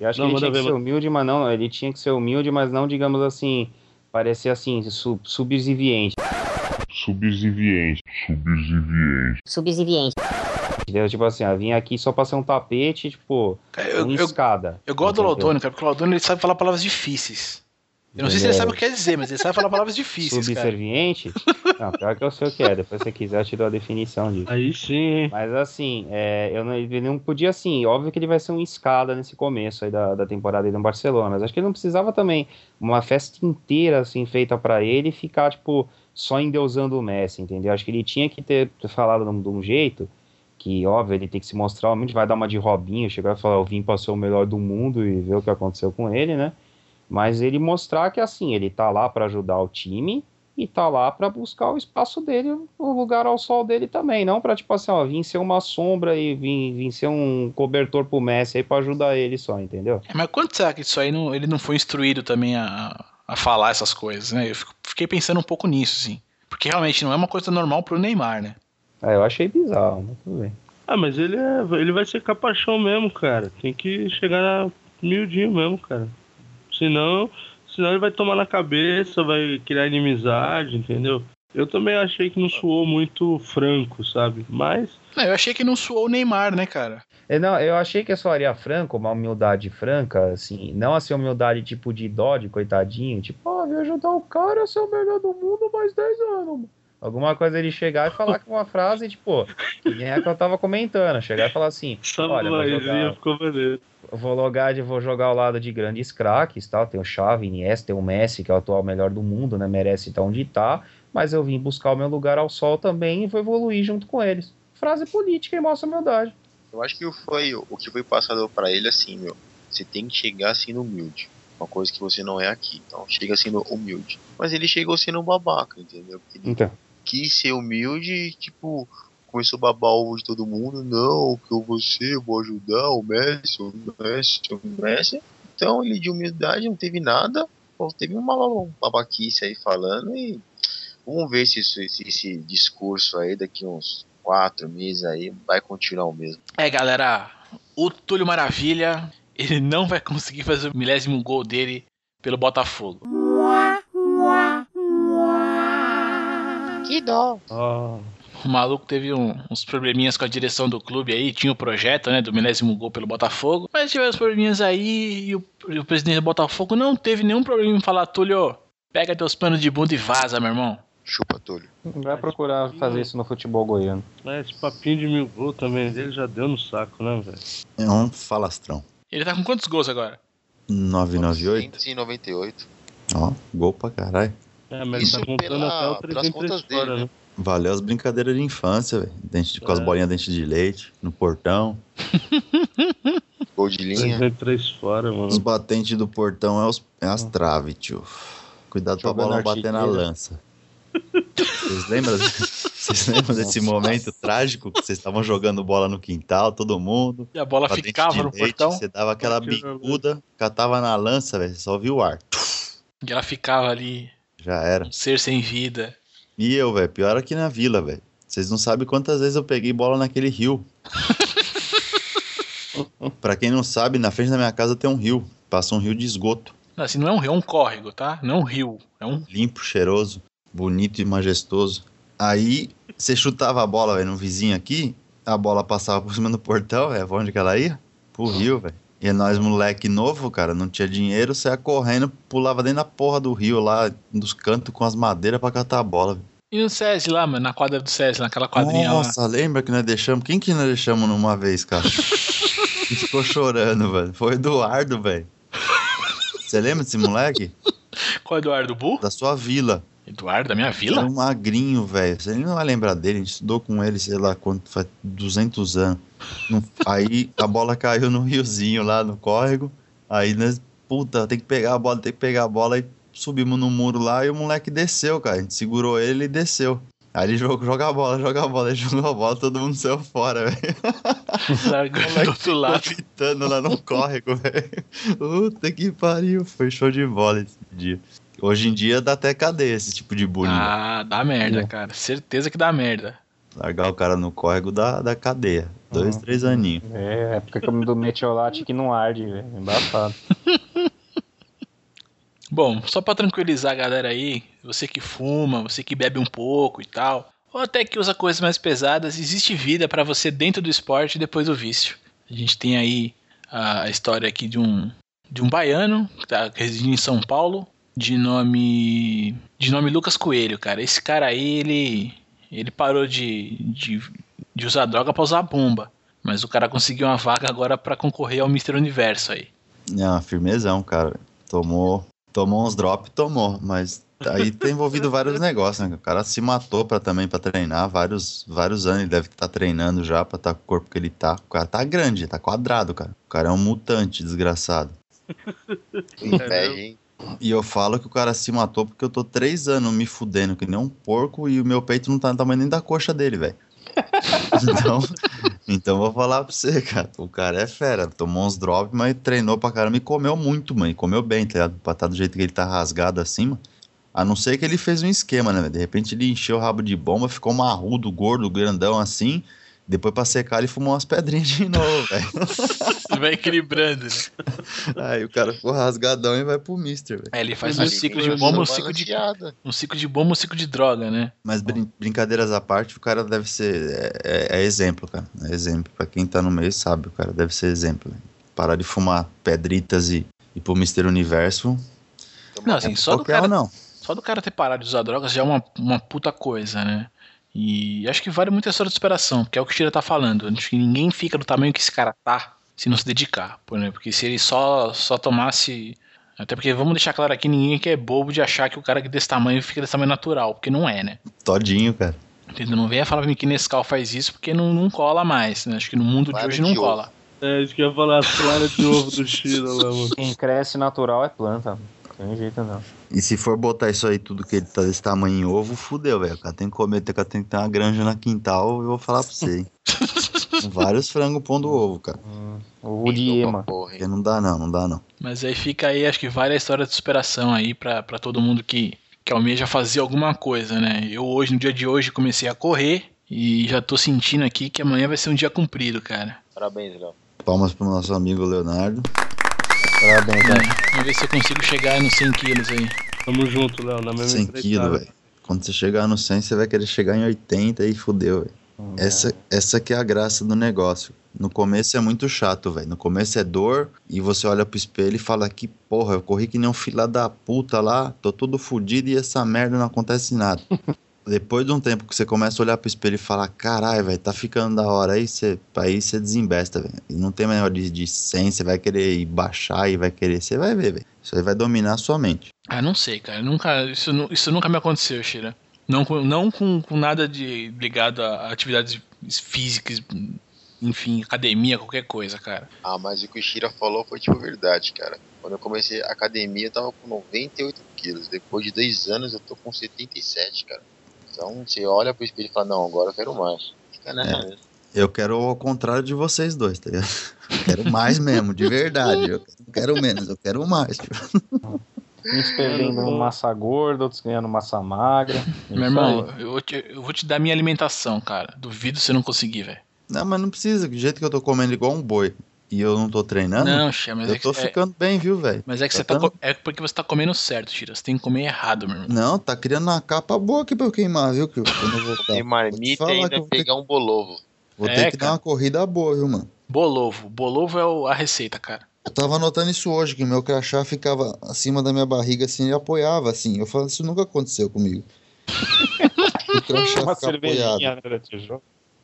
eu acho não, que ele tinha que ser humilde, mas não. Ele tinha que ser humilde, mas não, digamos assim. Parecer assim, sub, subserviente. Subserviente. Subserviente. Subserviente. Entendeu? Tipo assim, ah, vim aqui só pra ser um tapete, tipo, eu, uma eu, escada. Eu, eu gosto do Laudônio, cara, porque o Laudônio ele sabe falar palavras difíceis. Eu não sei se ele sabe o que quer dizer, mas ele sabe falar palavras difíceis. Subserviente? Não, pior que eu sei o que é. Depois, se você quiser, eu te dou a definição disso. Aí sim. Mas assim, é, eu não, ele não podia assim. Óbvio que ele vai ser um escada nesse começo aí da, da temporada aí no Barcelona. Mas acho que ele não precisava também uma festa inteira assim feita para ele e ficar, tipo, só endeusando o Messi, entendeu? Acho que ele tinha que ter falado de um jeito que, óbvio, ele tem que se mostrar, a gente vai dar uma de Robinho, chegar e falar, o Vim passou o melhor do mundo e ver o que aconteceu com ele, né? Mas ele mostrar que assim, ele tá lá para ajudar o time, e tá lá para buscar o espaço dele, o lugar ao sol dele também, não para tipo assim, ó, vir ser uma sombra e vir, vir ser um cobertor pro Messi aí para ajudar ele só, entendeu? É, mas quanto será que isso aí não, ele não foi instruído também a, a falar essas coisas, né? Eu fiquei pensando um pouco nisso, sim. Porque realmente não é uma coisa normal pro Neymar, né? É, eu achei bizarro, mas tudo bem. Ah, mas ele, é, ele vai ser capachão mesmo, cara. Tem que chegar na miudinho mesmo, cara. Senão, senão ele vai tomar na cabeça, vai criar inimizade, entendeu? Eu também achei que não suou muito franco, sabe? Mas. Não, eu achei que não suou o Neymar, né, cara? É, não, eu achei que soaria franco, uma humildade franca, assim, não assim, humildade tipo de dó, de coitadinho, tipo, ah, oh, ajudar o cara a ser o melhor do mundo mais 10 anos, mano. Alguma coisa ele chegar e falar com uma frase, tipo, que nem é que eu tava comentando, chegar e falar assim, olha, vou jogar, vou logar, vou jogar ao lado de grandes craques, tal, tem o Xavi, Iniesta, tem o Messi, que é o atual melhor do mundo, né, merece estar onde tá, mas eu vim buscar o meu lugar ao sol também e vou evoluir junto com eles. Frase política e mostra humildade. Eu acho que foi o que foi passado para ele assim, meu, você tem que chegar sendo humilde uma coisa que você não é aqui. Então chega sendo humilde. Mas ele chegou sendo babaca, entendeu? Ele, então quis ser humilde e, tipo, começou a babar ovo de todo mundo. Não, que eu vou ser, eu vou ajudar o Messi, o Messi, o Messi. Então ele de humildade não teve nada, teve uma babaquice aí falando e vamos ver se esse, esse discurso aí daqui uns quatro meses aí vai continuar o mesmo. É galera, o Túlio Maravilha, ele não vai conseguir fazer o milésimo gol dele pelo Botafogo. Que dó. Oh. O maluco teve um, uns probleminhas com a direção do clube aí, tinha o projeto, né, do milésimo gol pelo Botafogo, mas tiveram os probleminhas aí e o, e o presidente do Botafogo não teve nenhum problema em falar, Túlio, pega teus panos de bunda e vaza, meu irmão. Chupa, Túlio. Vai procurar fazer isso no futebol goiano. É, esse papinho de mil gols também dele já deu no saco, né, velho? É um falastrão. Ele tá com quantos gols agora? 998? 998. Ó, gol pra caralho. É, mas Isso tá contando pela, até o 303 fora, dele, né? Valeu as brincadeiras de infância, velho. Dente, é. Com as é. bolinhas dente de leite, no portão. Gol de linha. 303 fora, mano. Os batentes do portão é, os, é as traves, tio. Cuidado pra bola não bater na lança. Vocês lembram, vocês lembram desse momento trágico que vocês estavam jogando bola no quintal, todo mundo? E a bola ficava no leite, portão? Você dava aquela bicuda, catava na lança, velho, só viu o ar. E ela ficava ali já era. Um ser sem vida. E eu, velho, pior aqui na vila, velho. Vocês não sabem quantas vezes eu peguei bola naquele rio. pra quem não sabe, na frente da minha casa tem um rio. Passa um rio de esgoto. Não, assim, não é um rio, é um córrego, tá? Não é um rio. É um. Limpo, cheiroso, bonito e majestoso. Aí, você chutava a bola, velho, no vizinho aqui, a bola passava por cima do portão, velho. Onde que ela ia? Pro rio, velho. E nós, moleque novo, cara, não tinha dinheiro, saia correndo, pulava dentro da porra do rio lá, dos cantos com as madeiras pra catar a bola. E no SESI lá, mano, na quadra do SESI, naquela quadrinha Nossa, lá. Nossa, lembra que nós deixamos? Quem que nós deixamos numa vez, cara? e ficou chorando, velho. Foi o Eduardo, velho. Você lembra desse moleque? Qual é Eduardo Bu? Da sua vila. Eduardo, da minha vila? Era um magrinho, velho. Você não vai lembrar dele, a gente estudou com ele, sei lá, quanto, faz 200 anos. Aí a bola caiu no riozinho lá no córrego. Aí nós, puta, tem que pegar a bola, tem que pegar a bola. Aí subimos no muro lá e o moleque desceu, cara. A gente segurou ele e desceu. Aí ele jogou, joga a bola, joga a bola, ele jogou a bola, todo mundo saiu fora, velho. Largou do outro lado. Gritando lá no córrego, velho. Puta que pariu, foi show de bola esse dia. Hoje em dia dá até cadeia esse tipo de bullying. Ah, dá merda, é. cara. Certeza que dá merda. Largar o cara no córrego da, da cadeia. Dois, uhum. três aninhos. É, época do metiolate que não arde, velho. Embaçado. Bom, só para tranquilizar a galera aí, você que fuma, você que bebe um pouco e tal, ou até que usa coisas mais pesadas, existe vida para você dentro do esporte depois do vício. A gente tem aí a história aqui de um de um baiano que tá residindo em São Paulo, de nome de nome Lucas Coelho, cara. Esse cara aí, ele ele parou de, de, de usar droga para usar bomba. Mas o cara conseguiu uma vaga agora para concorrer ao Mr. Universo aí. É, firmezão, cara. Tomou, tomou uns drops, tomou, mas aí tem envolvido vários negócios, né? O cara se matou para também para treinar vários vários anos, ele deve estar tá treinando já para estar tá com o corpo que ele tá. O cara tá grande, tá quadrado, cara. O cara é um mutante desgraçado. Inveja, hein? E eu falo que o cara se matou porque eu tô três anos me fudendo que nem um porco e o meu peito não tá no tamanho nem da coxa dele, velho. então, então vou falar pra você, cara. O cara é fera. Tomou uns drops, mas treinou pra caramba e comeu muito, mano. Comeu bem, tá ligado? Pra estar tá do jeito que ele tá rasgado assim, mano. A não ser que ele fez um esquema, né? De repente ele encheu o rabo de bomba, ficou marrudo, gordo, grandão assim. Depois pra secar ele fumou umas pedrinhas de novo, velho. Vai equilibrando, né? Aí o cara ficou rasgadão e vai pro Mister, velho. É, ele faz um ciclo de bomba, um ciclo de. Um ciclo de bomba, um ciclo de droga, né? Mas brin brincadeiras à parte, o cara deve ser. É, é, é, exemplo, cara. É exemplo. Pra quem tá no meio sabe, o cara deve ser exemplo. Véio. Parar de fumar pedritas e ir pro Mister Universo. Não, assim, só do cara. Não. Só do cara ter parado de usar drogas já é uma, uma puta coisa, né? E acho que vale muito a história de superação, porque é o que o Tira tá falando. Acho que ninguém fica do tamanho que esse cara tá se não se dedicar, por exemplo. Porque se ele só, só tomasse. Até porque vamos deixar claro aqui, ninguém que é bobo de achar que o cara que desse tamanho fica desse tamanho natural, porque não é, né? Todinho, cara. Entendeu? Não venha falar pra mim que Nescau faz isso porque não, não cola mais, né? Acho que no mundo de hoje de não ovo. cola. É, acho que ia falar as claras de ovo do China lá, mano. Quem cresce natural é planta. Não tem jeito não. E se for botar isso aí tudo que ele tá desse tamanho em ovo, fudeu, velho. O cara tem que comer, o cara tem que ter uma granja na quintal, eu vou falar pra você, hein. Vários frangos pondo ovo, cara. Hum, ovo de ema. Porque não dá não, não dá não. Mas aí fica aí, acho que vale a história de superação aí pra, pra todo mundo que, que almeja fazer alguma coisa, né? Eu hoje, no dia de hoje, comecei a correr e já tô sentindo aqui que amanhã vai ser um dia cumprido, cara. Parabéns, Léo. Palmas pro nosso amigo Leonardo. Parabéns, velho. Vamos ver se eu consigo chegar nos 100 quilos aí. Tamo junto, Léo, na mesma 100 quilos, velho. Quando você chegar no 100, você vai querer chegar em 80 e fudeu, velho. Essa, é. essa que é a graça do negócio. No começo é muito chato, velho. No começo é dor e você olha pro espelho e fala que porra, eu corri que nem um fila da puta lá, tô todo fudido e essa merda não acontece nada. Depois de um tempo que você começa a olhar pro espelho e falar, caralho, velho, tá ficando da hora, aí você, aí você desembesta, velho. Não tem melhor de, de 100, você vai querer ir baixar e vai querer, você vai ver, velho. Isso aí vai dominar a sua mente. Ah, não sei, cara. Nunca, isso, isso nunca me aconteceu, Shira. Não, com, não com, com nada de ligado a atividades físicas, enfim, academia, qualquer coisa, cara. Ah, mas o que o Shira falou foi tipo verdade, cara. Quando eu comecei a academia, eu tava com 98 quilos. Depois de dois anos, eu tô com 77, cara. Então você olha pro espelho e fala, não, agora eu quero mais. Fica nessa é. Eu quero ao contrário de vocês dois, tá ligado? Eu quero mais mesmo, de verdade. Eu não quero menos, eu quero mais. Tipo. Uns perdendo massa gorda, outros ganhando massa magra. Meu irmão, eu vou, te, eu vou te dar minha alimentação, cara. Duvido você não conseguir, velho. Não, mas não precisa. Do jeito que eu tô comendo igual um boi e eu não tô treinando, não, Xia, mas eu é tô ficando é... bem, viu, velho? Mas é que você tá, é porque você tá comendo certo, Tira. Você tem que comer errado, meu irmão. Não, tá criando uma capa boa aqui pra eu queimar, viu? Que eu, eu voltar. Tem marmita e ainda pegar ter... um bolovo. Vou é, ter que cara. dar uma corrida boa, viu, mano? Bolovo. Bolovo é o, a receita, cara. Eu tava anotando isso hoje, que meu crachá ficava acima da minha barriga assim e apoiava assim. Eu falei, isso nunca aconteceu comigo. o crachá Uma ficar apoiado. Né,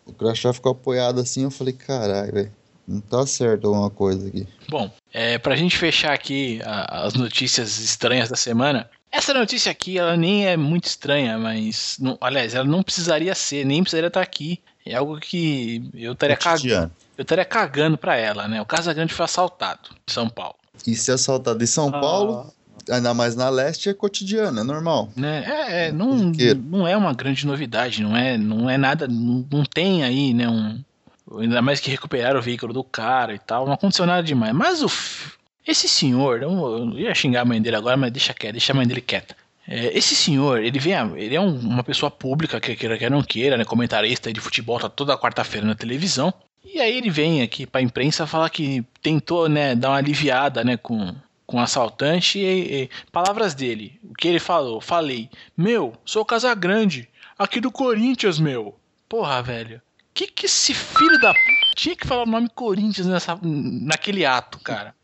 o crachá ficou apoiado assim, eu falei, caralho, velho. Não tá certo alguma coisa aqui. Bom, é, pra gente fechar aqui a, as notícias estranhas da semana, essa notícia aqui, ela nem é muito estranha, mas. Não, aliás, ela não precisaria ser, nem precisaria estar aqui. É algo que eu estaria cagando. Eu estaria cagando pra ela, né? O Casagrande foi assaltado em São Paulo. E se assaltado em São ah. Paulo, ainda mais na leste, é cotidiano, é normal. Né? É, é não, não é uma grande novidade, não é, não é nada, não, não tem aí, né, um, Ainda mais que recuperaram o veículo do cara e tal. Não aconteceu nada demais. Mas o. Esse senhor, eu ia xingar a mãe dele agora, mas deixa quieto, deixa a mãe dele quieta. É, esse senhor, ele vem, ele é um, uma pessoa pública, que queira que não queira, né, comentarista de futebol, tá toda quarta-feira na televisão. E aí ele vem aqui pra imprensa falar que tentou, né, dar uma aliviada, né, com, com o assaltante e, e, palavras dele. O que ele falou? Falei, meu, sou Casagrande, aqui do Corinthians, meu. Porra, velho que que esse filho da puta tinha que falar o nome Corinthians nessa, naquele ato, cara?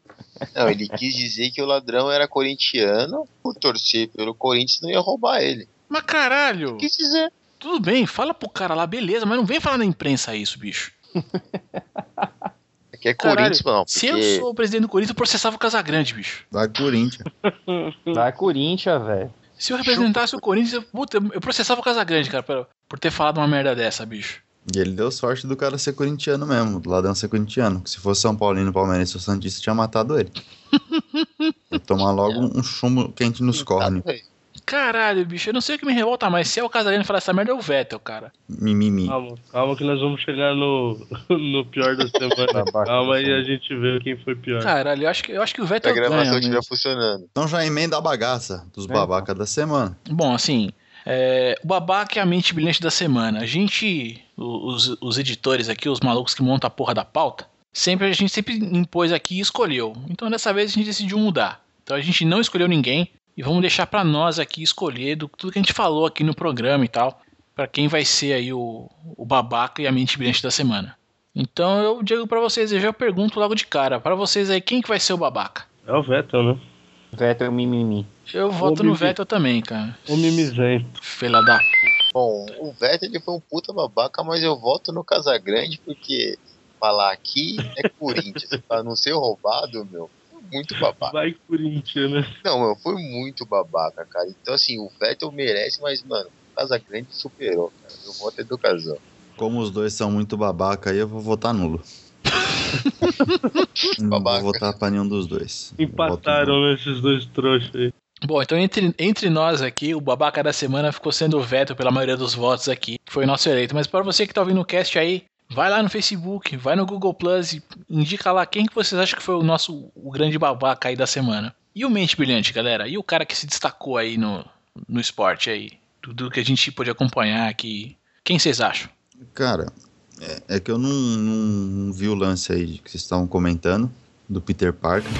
Não, ele quis dizer que o ladrão era corintiano, por torcer pelo Corinthians não ia roubar ele. Mas caralho! Quis dizer. Tudo bem, fala pro cara lá, beleza, mas não vem falar na imprensa isso, bicho. É que é Corinthians, não. Porque... Se eu sou o presidente do Corinthians, eu processava o Casagrande, bicho. Vai Corinthians. Vai Corinthians, velho. Se eu representasse Chupa. o Corinthians, eu, puta, eu processava o Casagrande, cara, por, por ter falado uma merda dessa, bicho. E ele deu sorte do cara ser corintiano mesmo, do ladrão ser corintiano. Que se fosse São Paulino, Palmeirense ou Santista, tinha matado ele. Vou tomar logo um chumbo quente nos cornos. Caralho, bicho, eu não sei o que me revolta mais. Se é o Casagrande falar essa merda, é o Vettel, cara. Mimimi. Calma, calma que nós vamos chegar no, no pior da semana. calma aí a gente vê quem foi pior. Caralho, eu acho que, eu acho que o Se Vettel a gravação estiver funcionando. Então já emenda a bagaça dos babacas da semana. Bom, assim, é, o babaca é a mente brilhante da semana. A gente, os, os editores aqui, os malucos que montam a porra da pauta, sempre a gente sempre impôs aqui e escolheu. Então dessa vez a gente decidiu mudar. Então a gente não escolheu ninguém e vamos deixar pra nós aqui escolher do tudo que a gente falou aqui no programa e tal, Pra quem vai ser aí o, o babaca e a mente brilhante da semana. Então eu digo pra vocês, eu já pergunto logo de cara, Pra vocês aí, quem que vai ser o babaca? É o Vettel, né? Vettel mimimi. Eu voto no. Vettel também, cara. O mimizento. Filha da Bom, o Vettel ele foi um puta babaca, mas eu voto no Casagrande porque falar aqui é Corinthians. pra não ser roubado, meu, foi muito babaca. Vai Corinthians, né? Não, meu, foi muito babaca, cara. Então, assim, o Vettel merece, mas, mano, o Casagrande superou, cara. Eu voto educação. Como os dois são muito babaca aí, eu vou votar nulo. Não Babaca. vou votar pra nenhum dos dois. Empataram, esses dois trouxas aí. Bom, então entre, entre nós aqui, o babaca da semana ficou sendo o Vettel pela maioria dos votos aqui, que foi o nosso eleito. Mas para você que tá ouvindo o cast aí, vai lá no Facebook, vai no Google Plus e indica lá quem que vocês acham que foi o nosso o grande babaca aí da semana. E o Mente Brilhante, galera? E o cara que se destacou aí no, no esporte aí? Tudo que a gente pôde acompanhar aqui. Quem vocês acham? Cara, é, é que eu não, não- não vi o lance aí que vocês estavam comentando, do Peter Parker.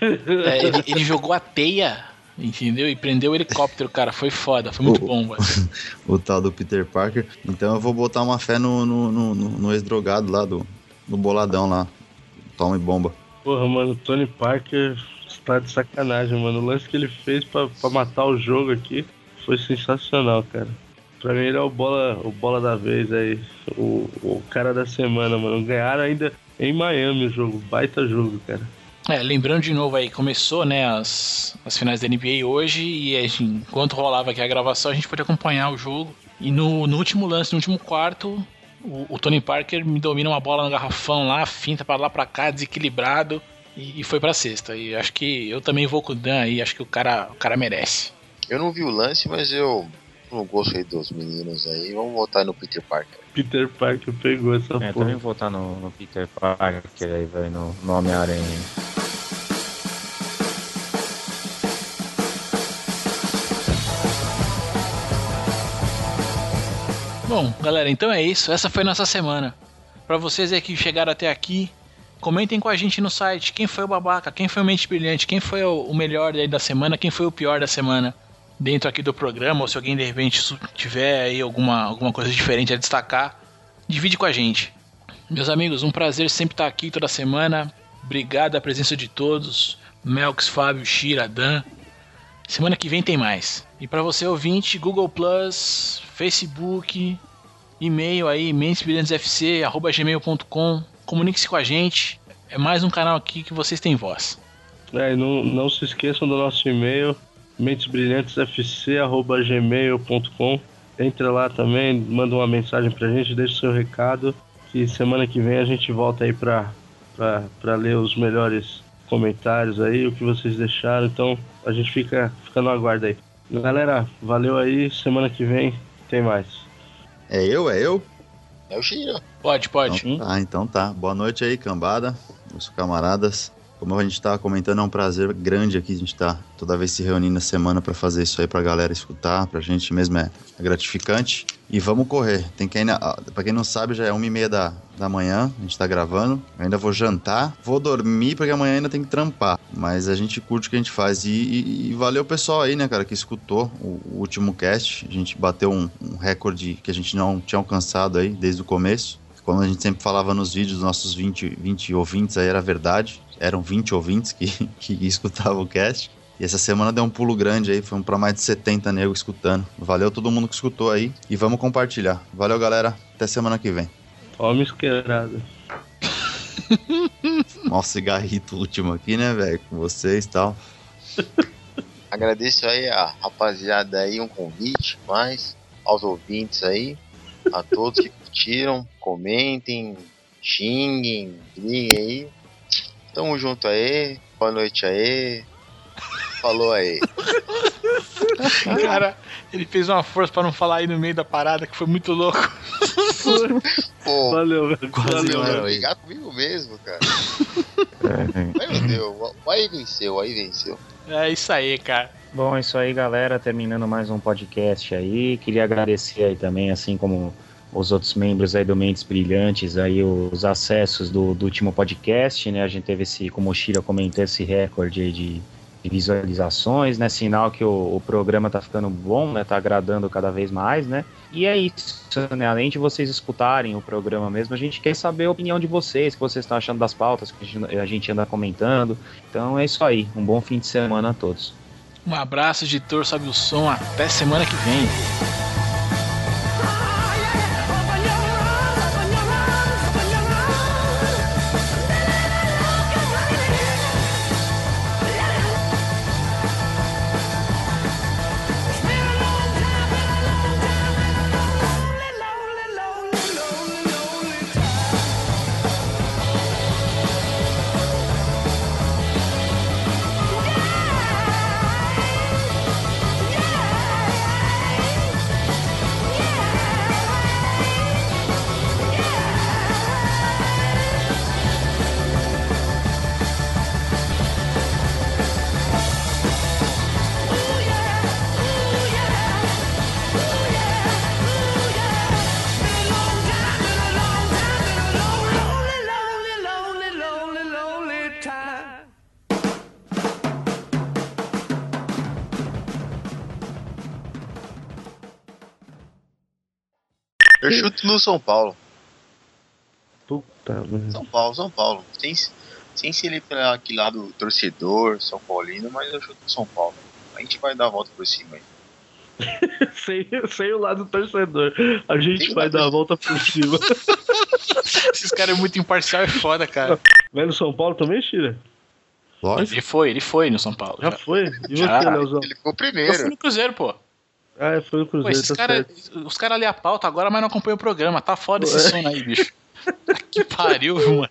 É, ele, ele jogou a teia, entendeu? E prendeu o helicóptero, cara. Foi foda, foi muito bom, velho. o tal do Peter Parker. Então eu vou botar uma fé no, no, no, no- no ex-drogado lá, do, do boladão lá. Toma e bomba. Porra, mano, o Tony Parker está de sacanagem, mano. O lance que ele fez pra, pra matar o jogo aqui foi sensacional, cara. Pra mim ele é o bola, o bola da vez aí. O, o cara da semana, mano. Ganharam ainda em Miami o jogo. Baita jogo, cara. É, lembrando de novo aí, começou, né, as, as finais da NBA hoje e a gente, enquanto rolava aqui a gravação, a gente pôde acompanhar o jogo. E no, no último lance, no último quarto, o, o Tony Parker me domina uma bola no garrafão lá, finta pra lá pra cá, desequilibrado e, e foi pra cesta. E acho que eu também vou com o Dan aí, acho que o cara, o cara merece. Eu não vi o lance, mas eu não gosto aí dos meninos aí. Vamos votar no Peter Parker. Peter Parker pegou essa É, também porra. vou votar no, no Peter Parker aí, velho, no, no Homem-Aranha. Bom, galera, então é isso. Essa foi nossa semana. Pra vocês aí que chegaram até aqui, comentem com a gente no site quem foi o babaca, quem foi o mente brilhante, quem foi o o melhor aí da semana, quem foi o pior da semana dentro aqui do programa, ou se alguém de repente tiver aí alguma, alguma coisa diferente a destacar, divide com a gente. Meus amigos, um prazer sempre estar aqui toda semana. Obrigado a presença de todos. Melks, Fábio, Shira, Dan. Semana que vem tem mais. E para você ouvinte, Google Plus, Facebook, e-mail aí, mentesbrilhantesfc@gmail.com. Comunique-se com a gente. É mais um canal aqui que vocês têm voz. É, não, não se esqueçam do nosso e-mail, mentesbrilhantesfc.gmail.com. Entra lá também, manda uma mensagem pra gente, deixa o seu recado. Que semana que vem a gente volta aí pra, pra, pra ler os melhores comentários aí, o que vocês deixaram. Então a gente fica, fica no aguardo aí. Galera, valeu aí. Semana que vem tem mais. É eu? É eu? É o Shira. Pode, pode. Então, tá, então tá. Boa noite aí, cambada, meus camaradas. Como a gente tava comentando, é um prazer grande aqui a gente tá toda vez se reunindo na semana pra fazer isso aí pra galera escutar, pra gente mesmo é, é gratificante. E vamos correr. Tem que ainda, ah, pra quem não sabe, já é uma e meia da, da manhã, a gente tá gravando. Eu ainda vou jantar, vou dormir porque amanhã ainda tem que trampar. Mas a gente curte o que a gente faz. E, e- e valeu o pessoal aí, né, cara, que escutou o, o último cast. A gente bateu um, um recorde que a gente não tinha alcançado aí desde o começo. Como a gente sempre falava nos vídeos, nossos 20, 20 ouvintes aí era verdade. Eram 20 ouvintes que, que escutavam o cast. E essa semana deu um pulo grande aí, foi pra mais de 70 negros escutando. Valeu todo mundo que escutou aí e vamos compartilhar. Valeu, galera. Até semana que vem. Toma esquerada. Nossa, cigarrito último aqui, né, velho? Com vocês e tal. Agradeço aí a rapaziada aí, um convite, mais aos ouvintes aí, a todos que curtiram, comentem, xinguem, briguem aí. Tamo junto aí. Boa noite aí. Falou aí. Cara, ele fez uma força pra não falar aí no meio da parada, que foi muito louco. Pô, Valeu, velho. Quase Valeu, vai brigar comigo mesmo, cara. Ai, meu Deus. Aí venceu, aí venceu. É isso aí, cara. Bom, é isso aí, galera. Terminando mais um podcast aí. Queria agradecer aí também, assim como os outros membros aí do Mentes Brilhantes, aí os acessos do, do último podcast, né? A gente teve esse, como o Shira comentou, esse recorde de, de visualizações, né? Sinal que o, o programa tá ficando bom, né? Tá agradando cada vez mais, né? E é isso, né? Além de vocês escutarem o programa mesmo, a gente quer saber a opinião de vocês, o que vocês estão achando das pautas que a gente, a gente anda comentando. Então é isso aí. Um bom fim de semana a todos. Um abraço, editor Sobe o Som. Até semana que vem. No São Paulo. Puta, velho. São Paulo, São Paulo. Sem, sem ser ele pela aquele lado torcedor, São Paulino, mas eu chuto no São Paulo. A gente vai dar a volta por cima aí. sem, sem o lado torcedor. A gente Sem vai dar a volta por cima. Esses caras é muito imparcial é foda, cara. Vai no São Paulo também, Shira? Lógico. Ele foi, ele foi no São Paulo. Já foi? E você, Já. Leozão? Ele ficou Eu fui primeiro. no Cruzeiro, pô. Ah, foi no Pô, Cruzeiro, esses tá cara, os caras lê a pauta agora, mas não acompanham o programa. Tá foda esse Ué. sono aí, bicho. que pariu, mano.